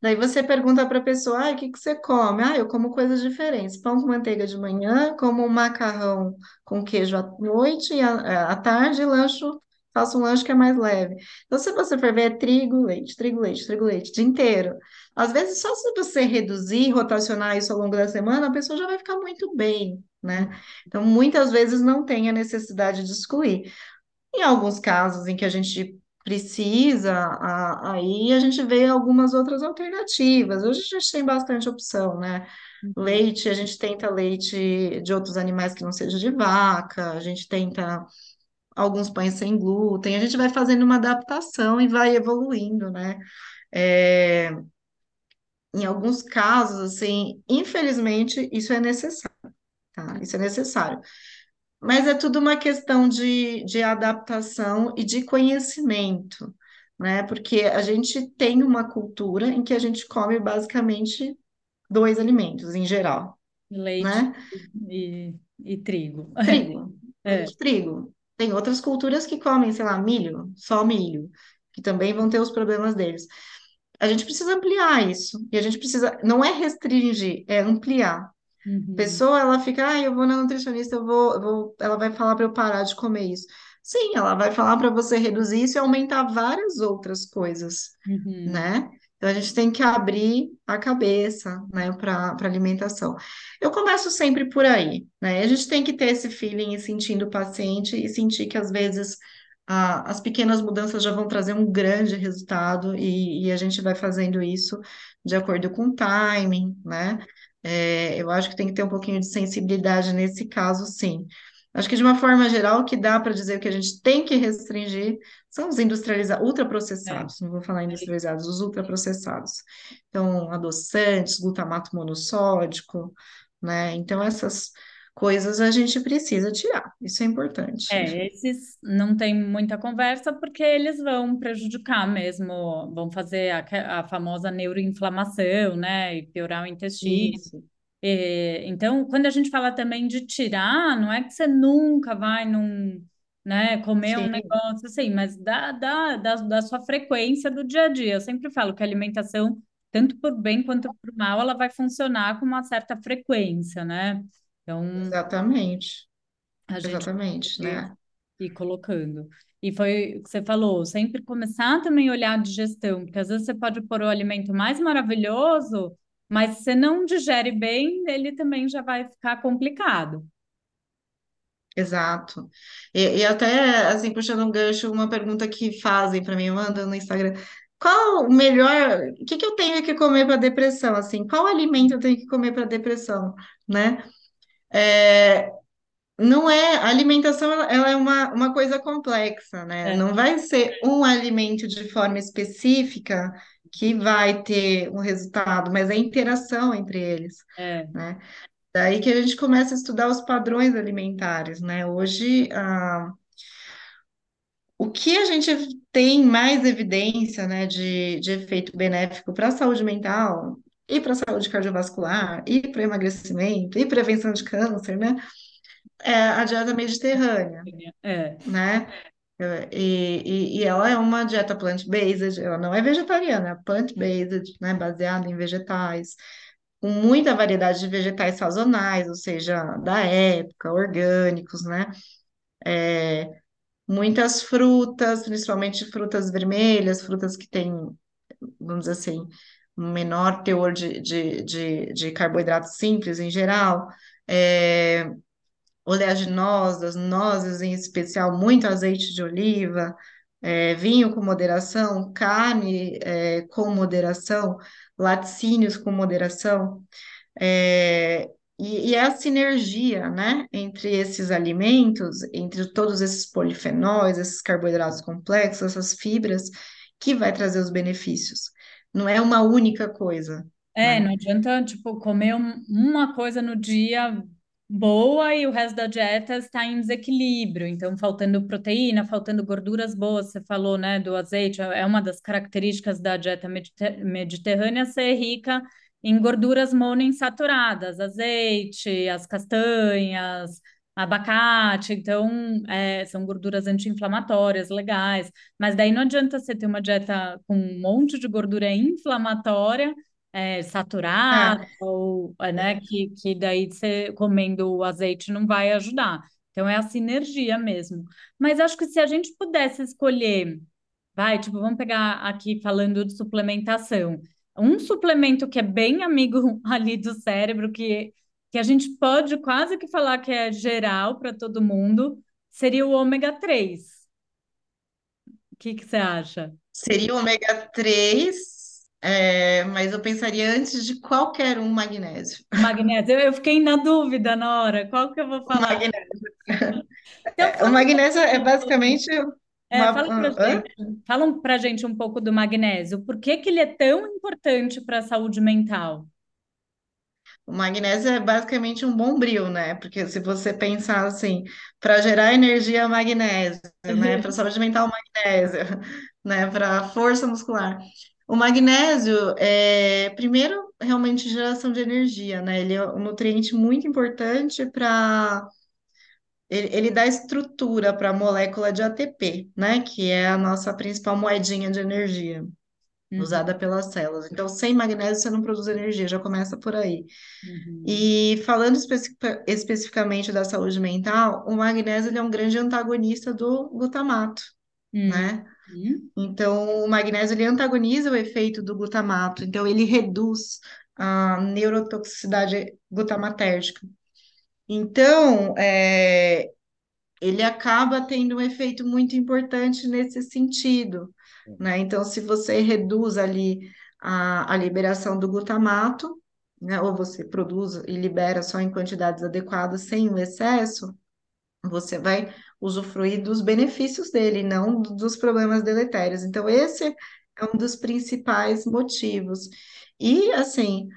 daí você pergunta para a pessoa, ah, o que que você come? Ah, eu como coisas diferentes, pão com manteiga de manhã, como um macarrão com queijo à noite e à, à tarde, lancho, faço um lanche que é mais leve. Então, se você for ver, é trigo, leite, trigo, leite, trigo, leite, o dia inteiro. Às vezes, só se você reduzir, rotacionar isso ao longo da semana, a pessoa já vai ficar muito bem, né? Então, muitas vezes não tem a necessidade de excluir. Em alguns casos em que a gente precisa, a- aí a gente vê algumas outras alternativas. Hoje a gente tem bastante opção, né? Uhum. Leite, a gente tenta leite de outros animais que não seja de vaca, a gente tenta alguns pães sem glúten, a gente vai fazendo uma adaptação e vai evoluindo, né? É, em alguns casos, assim, infelizmente, isso é necessário, tá? Isso é necessário. Mas é tudo uma questão de, de adaptação e de conhecimento, né? Porque a gente tem uma cultura em que a gente come basicamente dois alimentos em geral, Leite né? e, e trigo. Trigo, É. leite, trigo. Tem outras culturas que comem, sei lá, milho, só milho, que também vão ter os problemas deles. A gente precisa ampliar isso, e a gente precisa, não é restringir, é ampliar. Uhum. pessoa, ela fica, ah, eu vou na nutricionista, eu vou, eu vou, ela vai falar para eu parar de comer isso. Sim, ela vai falar para você reduzir isso e aumentar várias outras coisas, Uhum. né? Então a gente tem que abrir a cabeça, né, para alimentação. Eu começo sempre por aí, né? A gente tem que ter esse feeling e sentindo o paciente e sentir que às vezes a- as pequenas mudanças já vão trazer um grande resultado e, e a gente vai fazendo isso de acordo com o timing, né? É, eu acho que tem que ter um pouquinho de sensibilidade nesse caso, sim. Acho que de uma forma geral, o que dá para dizer que a gente tem que restringir são os industrializados, ultraprocessados, não vou falar industrializados, os ultraprocessados. Então, adoçantes, glutamato monossódico, né? Então, essas coisas a gente precisa tirar, isso é importante. É, esses não tem muita conversa porque eles vão prejudicar mesmo, vão fazer a, a famosa neuroinflamação, né, e piorar o intestino. Isso, E, então, quando a gente fala também de tirar, não é que você nunca vai num, né, comer um sim, negócio assim, mas da, da, da, da sua frequência do dia a dia. Eu sempre falo que a alimentação, tanto por bem quanto por mal, ela vai funcionar com uma certa frequência, né? Então, exatamente, a gente exatamente, né? ir colocando. E foi o que você falou, sempre começar também a olhar a digestão, porque às vezes você pode pôr o alimento mais maravilhoso, mas se você não digere bem, ele também já vai ficar complicado. Exato. E, e até, assim, puxando um gancho, uma pergunta que fazem para mim, mandam no Instagram. Qual o melhor, o que que eu tenho que comer para depressão? Assim, qual alimento eu tenho que comer para depressão, né? É, não é, a alimentação, ela, ela é uma, uma coisa complexa, né? É, Não vai ser um alimento de forma específica que vai ter um resultado, mas é a interação entre eles, é, né? Daí que a gente começa a estudar os padrões alimentares, né? Hoje, ah, o que a gente tem mais evidência, né, de, de efeito benéfico para a saúde mental e para a saúde cardiovascular e para emagrecimento e prevenção de câncer, né? É a dieta mediterrânea, é, né? E, e, ela é uma dieta plant-based, ela não é vegetariana, é plant-based, né? Baseada em vegetais com muita variedade de vegetais sazonais, ou seja, da época, orgânicos, né? Muitas frutas, principalmente frutas vermelhas, frutas que têm, vamos dizer assim, um menor teor de, de, de, de carboidratos simples em geral. É, oleaginosas, nozes em especial, muito azeite de oliva, é, vinho com moderação, carne é, com moderação, laticínios com moderação. É, e, e é a sinergia, né, entre esses alimentos, entre todos esses polifenóis, esses carboidratos complexos, essas fibras, que vai trazer os benefícios. Não é uma única coisa, é, né? não adianta, tipo, comer um- uma coisa no dia boa e o resto da dieta está em desequilíbrio. Então, faltando proteína, faltando gorduras boas, você falou, né, do azeite, é uma das características da dieta mediter- mediterrânea ser rica em gorduras monoinsaturadas, azeite, as castanhas, abacate. Então, é, são gorduras anti-inflamatórias, legais. Mas daí não adianta você ter uma dieta com um monte de gordura inflamatória é, saturada, É, ou, é, né, que, que daí você comendo o azeite não vai ajudar. Então é a sinergia mesmo. Mas acho que se a gente pudesse escolher, vai, tipo, vamos pegar aqui falando de suplementação. Um suplemento que é bem amigo ali do cérebro, que, que a gente pode quase que falar que é geral para todo mundo, seria o ômega 3. O que que você acha? seria o ômega 3, é, mas eu pensaria antes de qualquer um magnésio. O magnésio. Eu, fiquei na dúvida na hora, qual que eu vou O falar? magnésio, Então, o fala magnésio é basicamente É, uma. fala pra gente, fala pra gente um pouco do magnésio. Por que que ele é tão importante para a saúde mental? O magnésio é basicamente um bombril, né? Porque se você pensar assim, para gerar energia, magnésio, né? Para saúde mental, magnésio, né? Para força muscular. O magnésio é, primeiro, realmente geração de energia, né? Ele é um nutriente muito importante para. Ele, ele dá estrutura para a molécula de ATP, né? Que é a nossa principal moedinha de energia, Uhum, usada pelas células. Então, sem magnésio, você não produz energia, já começa por aí. uhum, E falando especi- especificamente da saúde mental, o magnésio é um grande antagonista do glutamato, uhum, né? Uhum, Então, o magnésio ele antagoniza o efeito do glutamato, então ele reduz a neurotoxicidade glutamatérgica. Então, é, ele acaba tendo um efeito muito importante nesse sentido, né? Então, se você reduz ali a, a liberação do glutamato, né, ou você produz e libera só em quantidades adequadas, sem o excesso, você vai usufruir dos benefícios dele, não dos problemas deletérios. Então, esse é um dos principais motivos. E, assim,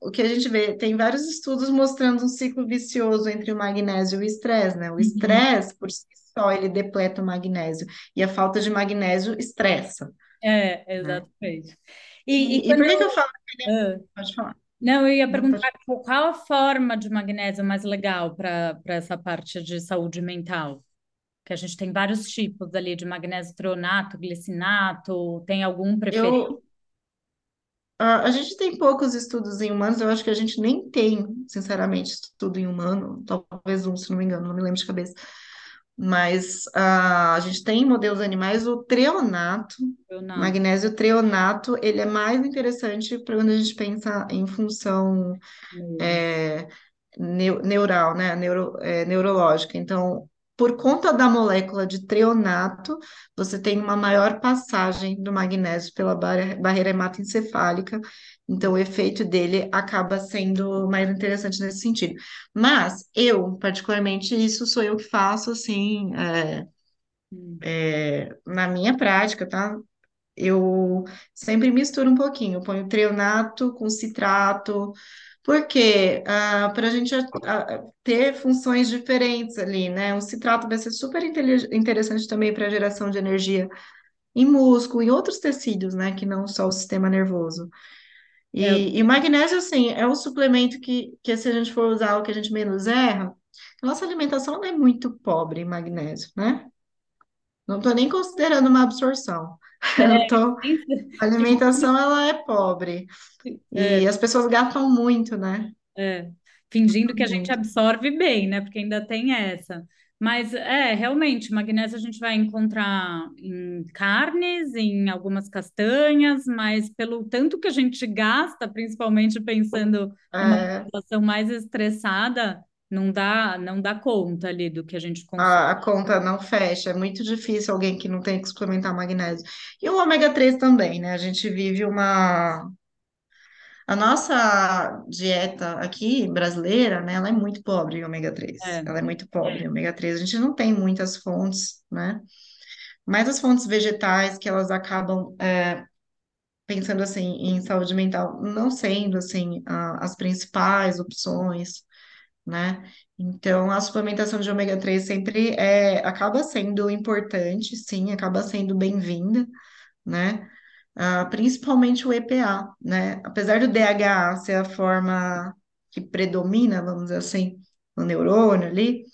o que a gente vê, tem vários estudos mostrando um ciclo vicioso entre o magnésio e o estresse, né? O uhum. estresse, por si só, ele depleta o magnésio, e a falta de magnésio estressa, É, né? exatamente. E, e E, e por que que eu falo? ah, Pode falar. Não, eu ia perguntar qual qual a forma de magnésio mais legal para essa parte de saúde mental? Que a gente tem vários tipos ali de magnésio treonato, glicinato, tem algum preferido? Eu, A, a gente tem poucos estudos em humanos, eu acho que a gente nem tem, sinceramente, estudo em humano, talvez um, se não me engano, não me lembro de cabeça. Mas ah, a gente tem em modelos animais o treonato, Treonato. magnésio treonato, ele é mais interessante para quando a gente pensa em função mesmo. neu- neural, né? Neuro, é, neurológica. Então, por conta da molécula de treonato, você tem uma maior passagem do magnésio pela barre- barreira hematoencefálica. Então, o efeito dele acaba sendo mais interessante nesse sentido. Mas eu, particularmente, isso sou eu que faço, assim, é, Hum. na minha prática, tá? Eu sempre misturo um pouquinho, ponho treonato com citrato, porque para a gente ah, ter funções diferentes ali, né? O citrato vai ser super interessante também para geração de energia em músculo, em outros tecidos, né? Que não só o sistema nervoso. É, E, e magnésio, assim, é o suplemento que, que se a gente for usar o que a gente menos erra, nossa alimentação não é muito pobre em magnésio, né? Não estou nem considerando uma absorção. Eu tô, a alimentação, ela é pobre. é, E as pessoas gastam muito, né? É, fingindo que a gente absorve bem, né? Porque ainda tem essa. Mas é, realmente, magnésio a gente vai encontrar em carnes, em algumas castanhas, mas pelo tanto que a gente gasta, principalmente pensando numa É, população mais estressada, não dá, não dá conta ali do que a gente consome. a, a conta não fecha. É muito difícil alguém que não tem que suplementar magnésio. E o ômega 3 também, né? A gente vive uma. A nossa dieta aqui brasileira, né? Ela é muito pobre em ômega 3. É, Ela é muito pobre em ômega 3. A gente não tem muitas fontes, né? Mas as fontes vegetais que elas acabam é, pensando assim em saúde mental, não sendo assim a- as principais opções, né? Então a suplementação de ômega 3 sempre é, acaba sendo importante, sim, acaba sendo bem-vinda, né? Ah, principalmente o EPA, né? Apesar do DHA ser a forma que predomina, vamos dizer assim, no neurônio ali,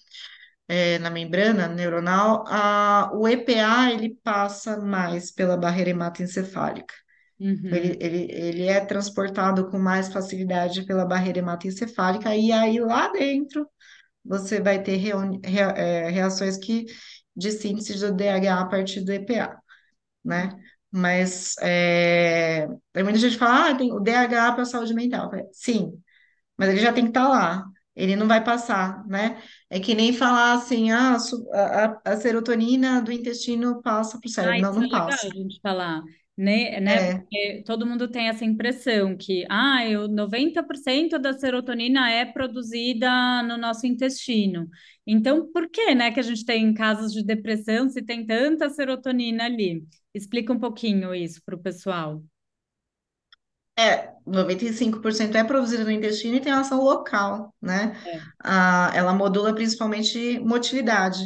é, na membrana neuronal, a, o EPA ele passa mais pela barreira hematoencefálica. Uhum, Ele, ele, ele é transportado com mais facilidade pela barreira hematoencefálica, e aí lá dentro você vai ter reuni- rea- é, reações que, de síntese do DHA a partir do EPA, né? Mas é, tem muita gente que fala, ah, tem o DHA para a saúde mental. Falei, Sim, mas ele já tem que estar lá, ele não vai passar, né? É que nem falar assim, ah, a, a- a serotonina do intestino passa para o Ah, cérebro. Não, isso é não legal a passa. gente falar, né, né? É, Porque todo mundo tem essa impressão que, ah, eu, 90% da serotonina é produzida no nosso intestino. Então, por que, né, que a gente tem casos de depressão se tem tanta serotonina ali? Explica um pouquinho isso para o pessoal. É, 95% é produzida no intestino e tem ação local, né? É. Ah, ela modula principalmente motilidade,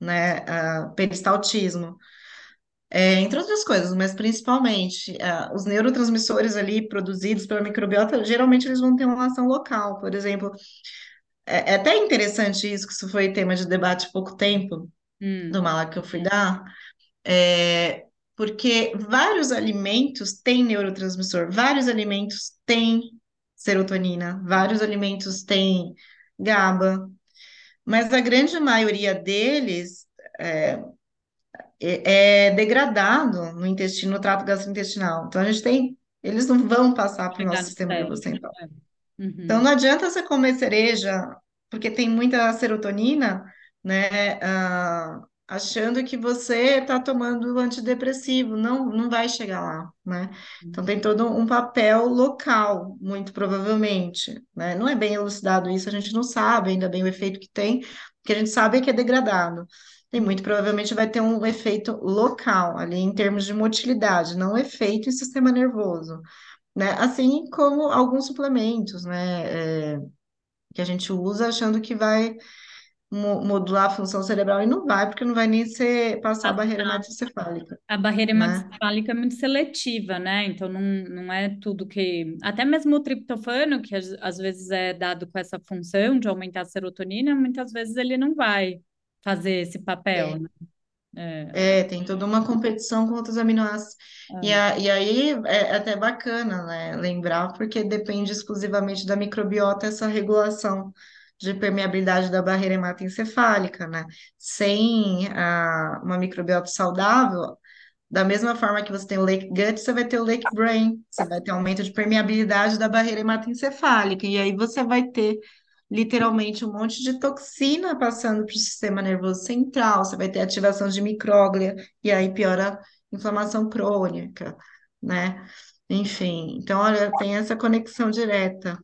né? Ah, peristaltismo, é, entre outras coisas, mas principalmente ah, os neurotransmissores ali produzidos pela microbiota, geralmente eles vão ter uma ação local. Por exemplo, é, é até interessante isso, que isso foi tema de debate há pouco tempo, Hum, do aula que eu fui dar, é, porque vários alimentos têm neurotransmissor, vários alimentos têm serotonina, vários alimentos têm GABA, mas a grande maioria deles é, é degradado no intestino, no trato gastrointestinal. Então a gente tem, eles não vão passar para o nosso no sistema nervoso central. É. Então Uhum. não adianta você comer cereja, porque tem muita serotonina, né? ah, achando que você está tomando antidepressivo. Não, não vai chegar lá, né? Então tem todo um papel local, muito provavelmente, né? Não é bem elucidado isso, a gente não sabe ainda bem o efeito que tem, porque a gente sabe que é degradado. E muito provavelmente vai ter um efeito local ali em termos de motilidade, não efeito em sistema nervoso né? Assim como alguns suplementos, né? é, que a gente usa achando que vai mo- modular a função cerebral e não vai, porque não vai nem ser passar a barreira hematoencefálica, A barreira né? hematoencefálica é muito seletiva, né? Então não, não é tudo que. Até mesmo o triptofano, que às vezes é dado com essa função de aumentar a serotonina, muitas vezes ele não vai fazer esse papel, É, né? É, é, tem toda uma competição com outros aminoácidos. E, é, a, e aí é até bacana, né? Lembrar, porque depende exclusivamente da microbiota essa regulação de permeabilidade da barreira hematoencefálica, né? Sem a, uma microbiota saudável, Da mesma forma que você tem o Lake Gut, você vai ter o Lake Brain, você vai ter aumento de permeabilidade da barreira hematoencefálica, e aí você vai ter literalmente um monte de toxina passando para o sistema nervoso central, você vai ter ativação de micróglia, e aí piora a inflamação crônica, né? Enfim, então, olha, tem essa conexão direta,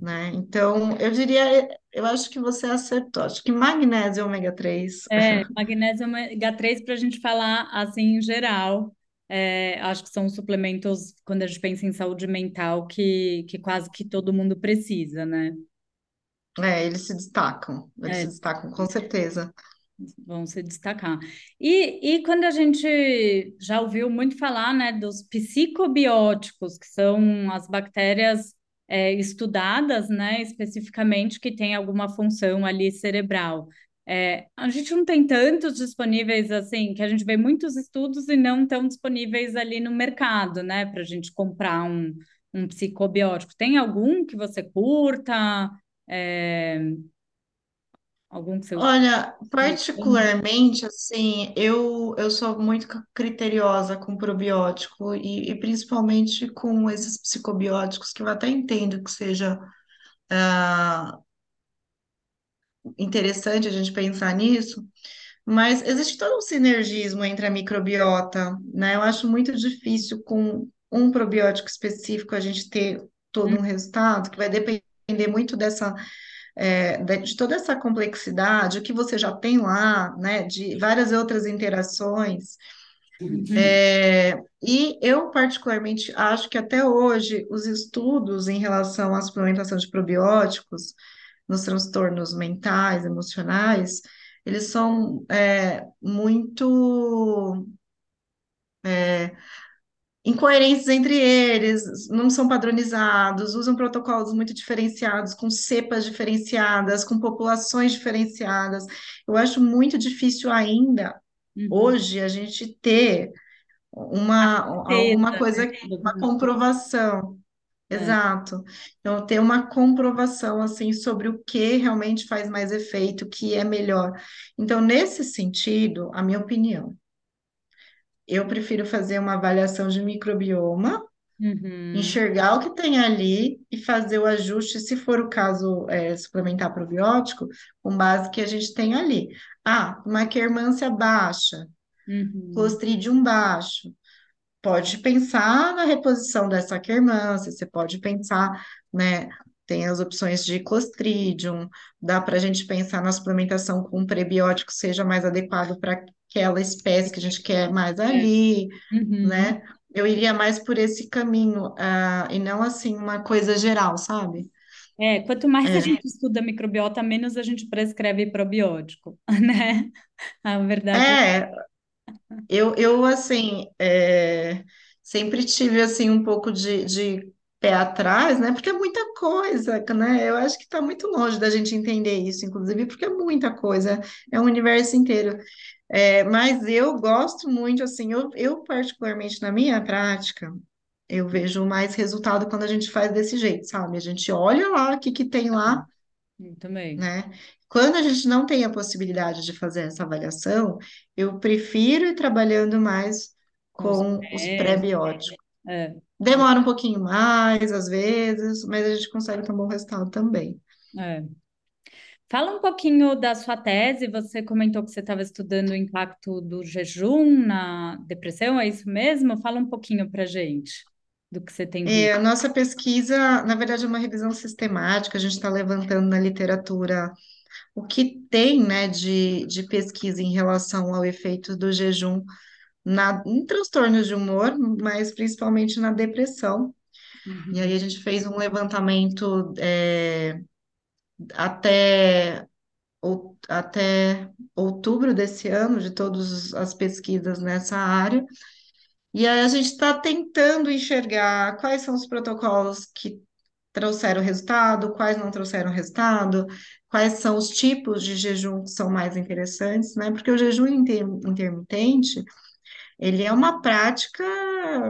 né? Então, eu diria, eu acho que você acertou, acho que magnésio ômega 3. É, magnésio ômega 3 para a gente falar assim em geral. É, acho que são suplementos, quando a gente pensa em saúde mental, que, que quase que todo mundo precisa, né? É, eles se destacam, eles se É, destacam com certeza. vão se destacar. E, e quando a gente já ouviu muito falar, né, dos psicobióticos, que são as bactérias é, estudadas, né, especificamente que têm alguma função ali cerebral. É, a gente não tem tantos disponíveis assim, que a gente vê muitos estudos e não tão disponíveis ali no mercado, né, para a gente comprar um, um psicobiótico. Tem algum que você curta? É, algum que você? Olha, particularmente, assim, eu, eu sou muito criteriosa com probiótico e, e principalmente com esses psicobióticos, que eu até entendo que seja ah, interessante a gente pensar nisso, mas existe todo um sinergismo entre a microbiota, né? Eu acho muito difícil com um probiótico específico a gente ter todo um resultado, que vai depender muito dessa é, de toda essa complexidade, o que você já tem lá, né, de várias outras interações. É, e eu, particularmente, acho que até hoje os estudos em relação à suplementação de probióticos nos transtornos mentais, emocionais, eles são é, muito incoerentes entre eles, não são padronizados, usam protocolos muito diferenciados, com cepas diferenciadas, com populações diferenciadas. Eu acho muito difícil ainda, Uhum. hoje, a gente ter uma, alguma coisa, uma comprovação. É. Exato. Então, ter uma comprovação assim sobre o que realmente faz mais efeito, o que é melhor. Então, nesse sentido, a minha opinião, eu prefiro fazer uma avaliação de microbioma Uhum. enxergar o que tem ali e fazer o ajuste, se for o caso, é, suplementar probiótico, com base que a gente tem ali. Ah, uma quermância baixa, Uhum. Clostridium baixo. Pode pensar na reposição dessa quermância, você pode pensar, né? Tem as opções de Clostridium, dá para a gente pensar na suplementação com um prebiótico seja mais adequado para aquela espécie que a gente quer mais É. ali Uhum. né? Eu iria mais por esse caminho, ah, e não assim uma coisa geral, sabe? É, quanto mais a É, gente estuda microbiota, menos a gente prescreve probiótico, né? A verdade é eu, eu assim, é, sempre tive assim um pouco de, de pé atrás, né? Porque é muita coisa, né? Eu acho que está muito longe da gente entender isso, inclusive, porque é muita coisa, é um universo inteiro. É, mas eu gosto muito, assim, eu, eu particularmente na minha prática, eu vejo mais resultado quando a gente faz desse jeito, sabe? A gente olha lá o que que tem lá eu também. né? Quando a gente não tem a possibilidade de fazer essa avaliação, eu prefiro ir trabalhando mais Com os com os pés. pré-bióticos. É, Demora um pouquinho mais, às vezes, mas a gente consegue ter um bom resultado também. é. Fala um pouquinho da sua tese. Você comentou que você estava estudando o impacto do jejum na depressão, é isso mesmo? Fala um pouquinho para gente do que você tem É, visto. a nossa pesquisa, na verdade, é uma revisão sistemática, a gente está levantando na literatura o que tem, né, de, de pesquisa em relação ao efeito do jejum na, em transtornos de humor, mas principalmente na depressão. E aí Uhum, a gente fez um levantamento é, até, até outubro desse ano de todas as pesquisas nessa área. E aí a gente está tentando enxergar quais são os protocolos que trouxeram resultado, quais não trouxeram resultado, quais são os tipos de jejum que são mais interessantes, né? Porque o jejum inter- intermitente ele é uma prática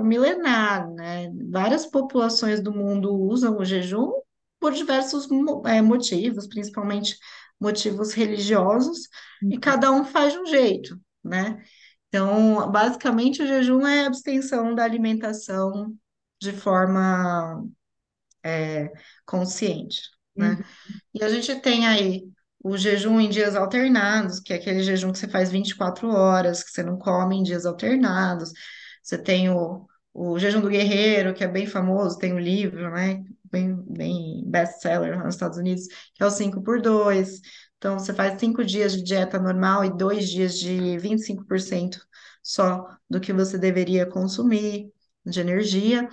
milenar, né? Várias populações do mundo usam o jejum por diversos eh, motivos, principalmente motivos religiosos, e uhum, cada um faz de um jeito, né? Então, basicamente, o jejum é a abstenção da alimentação de forma consciente. né? Uhum. E a gente tem aí o jejum em dias alternados, que é aquele jejum que você faz 24 horas, que você não come em dias alternados. Você tem o, o jejum do guerreiro, que é bem famoso, tem o livro, né? Bem, bem best-seller nos Estados Unidos, que é o 5 por 2. Então, você faz cinco dias de dieta normal e dois dias de 25% só do que você deveria consumir de energia.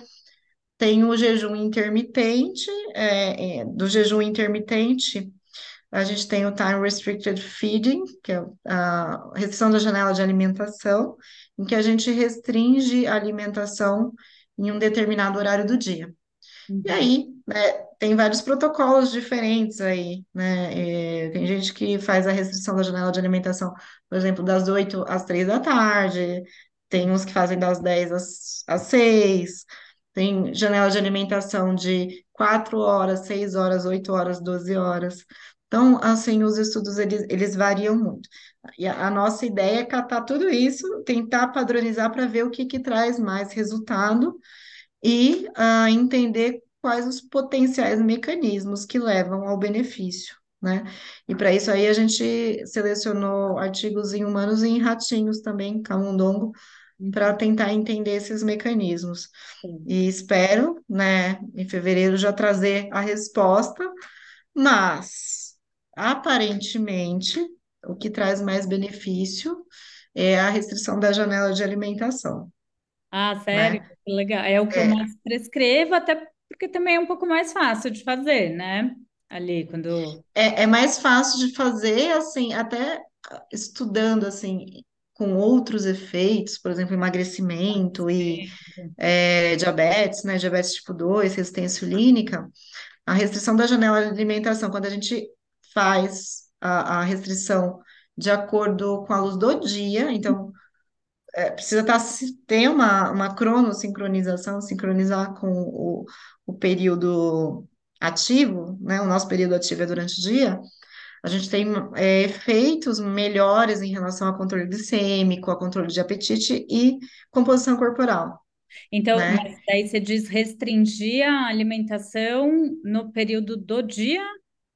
Tem o jejum intermitente, é, é, do jejum intermitente, a gente tem o Time Restricted Feeding, que é a restrição da janela de alimentação, em que a gente restringe a alimentação em um determinado horário do dia. E aí, né, tem vários protocolos diferentes aí, né? É, tem gente que faz a restrição da janela de alimentação, por exemplo, das 8 às 3 da tarde, tem uns que fazem das 10 às, às 6, tem janela de alimentação de 4 horas, 6 horas, 8 horas, 12 horas. Então, assim, os estudos, eles, eles variam muito. E a, a nossa ideia é catar tudo isso, tentar padronizar para ver o que, que traz mais resultado e ah, entender quais os potenciais mecanismos que levam ao benefício, né? E para isso aí a gente selecionou artigos em humanos e em ratinhos também, camundongo, para Uhum. tentar entender esses mecanismos. Sim. E espero, né, em fevereiro já trazer a resposta, mas aparentemente o que traz mais benefício é a restrição da janela de alimentação, Ah, sério? né? Que legal. É o que eu É, mais prescrevo, até porque também é um pouco mais fácil de fazer, né? Ali, quando. É, é mais fácil de fazer, assim, até estudando, assim, com outros efeitos, por exemplo, emagrecimento e é, diabetes, né, diabetes tipo 2, resistência insulínica, a restrição da janela de alimentação, quando a gente faz a, a restrição de acordo com a luz do dia, então, é, precisa estar, ter uma, uma cronossincronização, sincronizar com o, o período ativo, né, o nosso período ativo é durante o dia, a gente tem é, efeitos melhores em relação ao controle glicêmico, ao controle de apetite e composição corporal, Então, né? daí você diz restringir a alimentação no período do dia?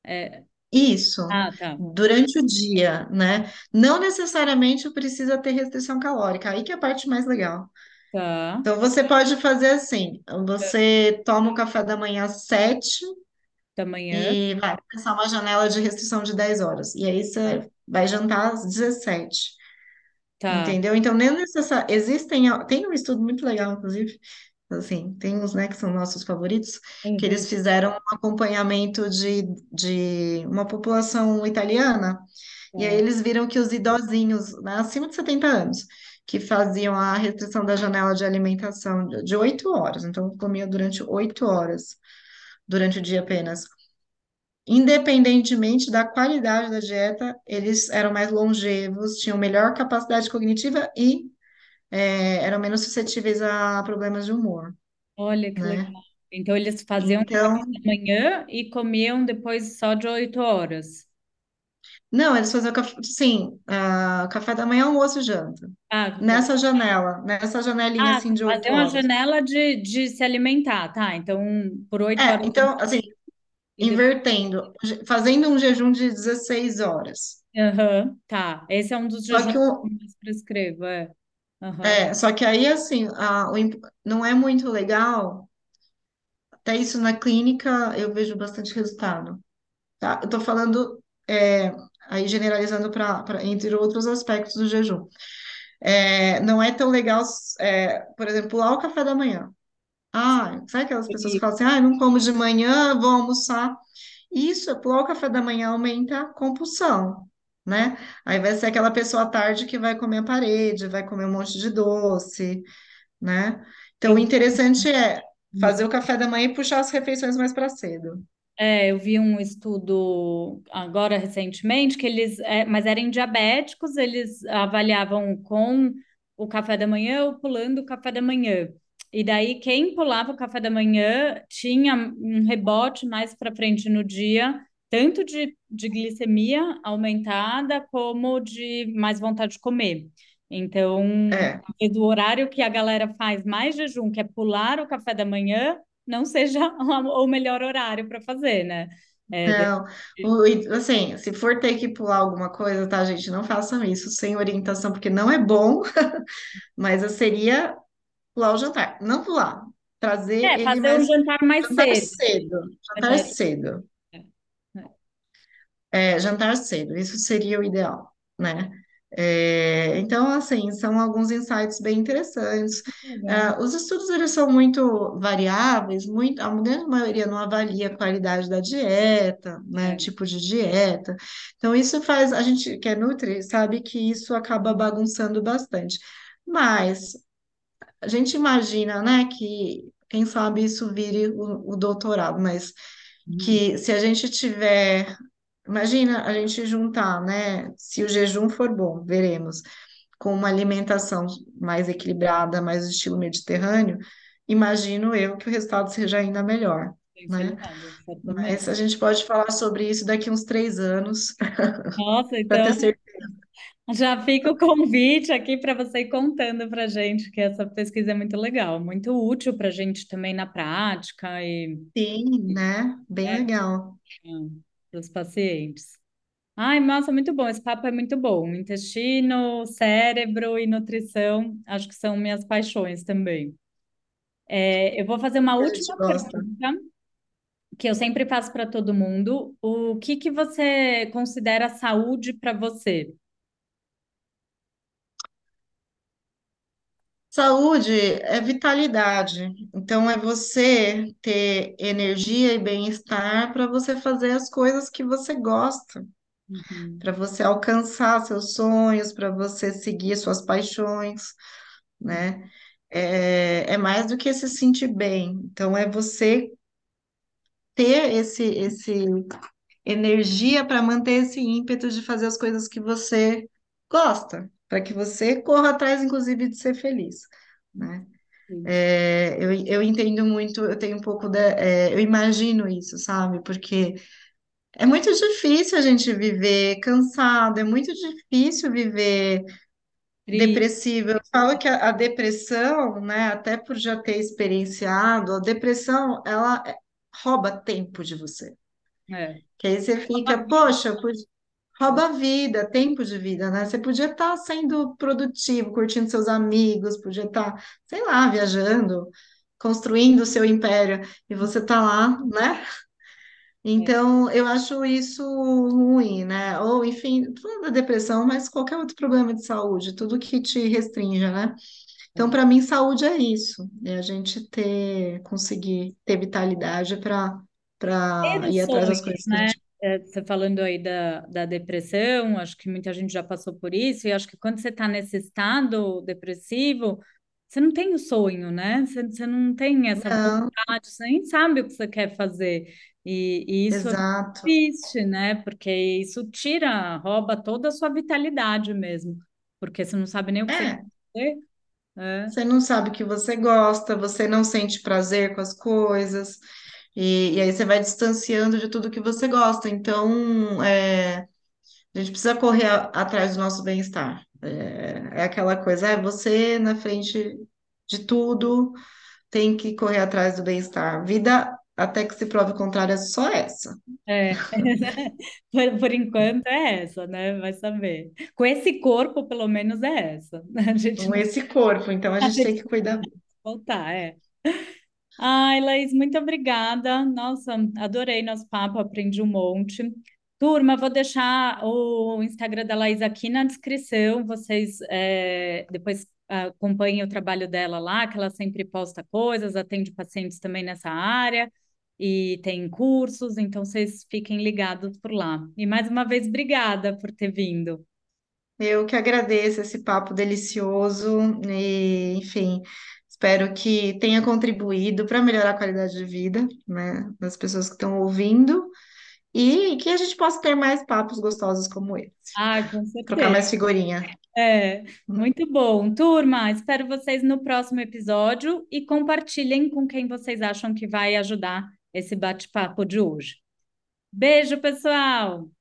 É, Isso, Ah, tá. durante o dia, né? Não necessariamente precisa ter restrição calórica, aí que é a parte mais legal. Tá. Então, você pode fazer assim: você toma o café da manhã às 7 Da manhã. e vai começar uma janela de restrição de 10 horas. E aí você vai jantar às 17. Tá. Entendeu? Então, nem necessário. Existem. Tem um estudo muito legal, inclusive. Assim, tem uns, né, que são nossos favoritos, que Uhum. eles fizeram um acompanhamento de, de uma população italiana. E aí Tá. eles viram que os idosinhos, né, acima de 70 anos, que faziam a restrição da janela de alimentação de 8 horas, então comia durante 8 horas, durante o dia apenas. Independentemente da qualidade da dieta, eles eram mais longevos, tinham melhor capacidade cognitiva e é, eram menos suscetíveis a problemas de humor, Olha que legal. né? Então, eles faziam café Então, da manhã e comiam depois só de oito horas. não, eles faziam café, sim, ah, café da manhã, almoço e janta. Ah, café Nessa janela, nessa janelinha Ah, assim de fazer oito uma horas. janela de, de se alimentar, tá? Então, por oito É, horas então, assim, e depois. invertendo, je- fazendo um jejum de 16 horas. Aham, tá. Esse é um dos Só jejuns que, que eu mais prescrevo, é. É, só que aí, assim, a- o não é muito legal, até isso na clínica eu vejo bastante resultado, tá? Eu tô falando, é, aí generalizando para, entre outros aspectos do jejum. É, não é tão legal, é, por exemplo, pular o café da manhã. Ah, sabe aquelas pessoas que falam assim, ah, não como de manhã, vou almoçar. Isso, pular o café da manhã aumenta a compulsão, né? Aí vai ser aquela pessoa à tarde que vai comer a parede, vai comer um monte de doce, né? Então, o interessante é fazer o café da manhã e puxar as refeições mais para cedo. É, eu vi um estudo agora recentemente que eles, é, mas eram diabéticos, eles avaliavam com o café da manhã ou pulando o café da manhã. E daí quem pulava o café da manhã tinha um rebote mais para frente no dia, tanto de, de glicemia aumentada como de mais vontade de comer. Então, É, talvez o horário que a galera faz mais jejum, que é pular o café da manhã, não seja o melhor horário para fazer, né? É, Não, o- assim, se for ter que pular alguma coisa, tá, gente? Não façam isso sem orientação, porque não é bom, mas eu seria pular o jantar. Não pular, trazer é, fazer um mais jantar mais jantar cedo. cedo, jantar cedo. É, é, É, jantar cedo, isso seria o ideal, né? É, então, assim, são alguns insights bem interessantes. Ah, os estudos, eles são muito variáveis, muito, a grande maioria não avalia a qualidade da dieta, né, o É, tipo de dieta. Então, isso faz, a gente que é nutri, sabe que isso acaba bagunçando bastante. Mas, a gente imagina, né, que, quem sabe isso vire o, o doutorado, mas hum, que se a gente tiver Imagina a gente juntar, né? Se o jejum for bom, veremos, com uma alimentação mais equilibrada, mais do estilo mediterrâneo, imagino eu que o resultado seja ainda melhor, né? certeza, Mas a gente pode falar sobre isso daqui uns três anos, Nossa, para ter então certeza. já fica o convite aqui para você ir contando para gente que essa pesquisa é muito legal, muito útil para a gente também na prática e Sim, né? Bem é, legal. Para os pacientes. Ai, nossa, muito bom. Esse papo é muito bom. Intestino, cérebro e nutrição, acho que são minhas paixões também. É, eu vou fazer uma última pergunta, que eu sempre faço para todo mundo. O que que você considera saúde para você? Saúde é vitalidade. Então, é você ter energia e bem-estar para você fazer as coisas que você gosta. Uhum, para você alcançar seus sonhos, para você seguir suas paixões, né? É, é mais do que se sentir bem. Então, é você ter esse, esse energia para manter esse ímpeto de fazer as coisas que você gosta, para que você corra atrás, inclusive, de ser feliz, né? É, eu, eu entendo muito, eu tenho um pouco da, é, eu imagino isso, sabe? Porque é muito difícil a gente viver cansado, é muito difícil viver Tri, depressivo. Eu falo que a, a depressão, né, até por já ter experienciado, a depressão, ela é- rouba tempo de você. é. Que aí você fica, poxa, eu pude- rouba vida, tempo de vida, né? Você podia estar sendo produtivo, curtindo seus amigos, podia estar, sei lá, viajando, construindo o seu império, e você tá lá, né? É, Então, eu acho isso ruim, né? Ou, enfim, falando da depressão, mas qualquer outro problema de saúde, tudo que te restringe, né? Então, é. para mim, saúde é isso, é a gente ter, conseguir ter vitalidade para para ir atrás das coisas que a né? gente. É, você falando aí da, da depressão, acho que muita gente já passou por isso, e acho que quando você está nesse estado depressivo, você não tem o sonho, né? Você, você não tem essa Não, vontade, você nem sabe o que você quer fazer. E, e isso é exato. triste, né? Porque isso tira, rouba toda a sua vitalidade mesmo, porque você não sabe nem o que você quer É, fazer. É, você não sabe o que você gosta, você não sente prazer com as coisas, e, e aí você vai distanciando de tudo que você gosta. Então, é. A gente precisa correr a- atrás do nosso bem-estar. É, é aquela coisa, é você na frente de tudo, tem que correr atrás do bem-estar. Vida, até que se prove o contrário, é só essa. é. Por, por enquanto é essa, né? Vai saber. Com esse corpo, pelo menos é essa. A gente Com esse corpo, então a gente sabe tem se que cuidar. voltar, é. Ai, Laís, muito obrigada. Nossa, adorei nosso papo, aprendi um monte. Turma, vou deixar o Instagram da Laís aqui na descrição. Vocês é, depois ah, acompanhem o trabalho dela lá, que ela sempre posta coisas, atende pacientes também nessa área e tem cursos, então vocês fiquem ligados por lá. E mais uma vez, obrigada por ter vindo. Eu que agradeço esse papo delicioso e, enfim, espero que tenha contribuído para melhorar a qualidade de vida, né, das pessoas que estão ouvindo e que a gente possa ter mais papos gostosos como esse. Ah, com Trocar certeza. mais figurinha. É, muito bom. Turma, espero vocês no próximo episódio e compartilhem com quem vocês acham que vai ajudar esse bate-papo de hoje. Beijo, pessoal!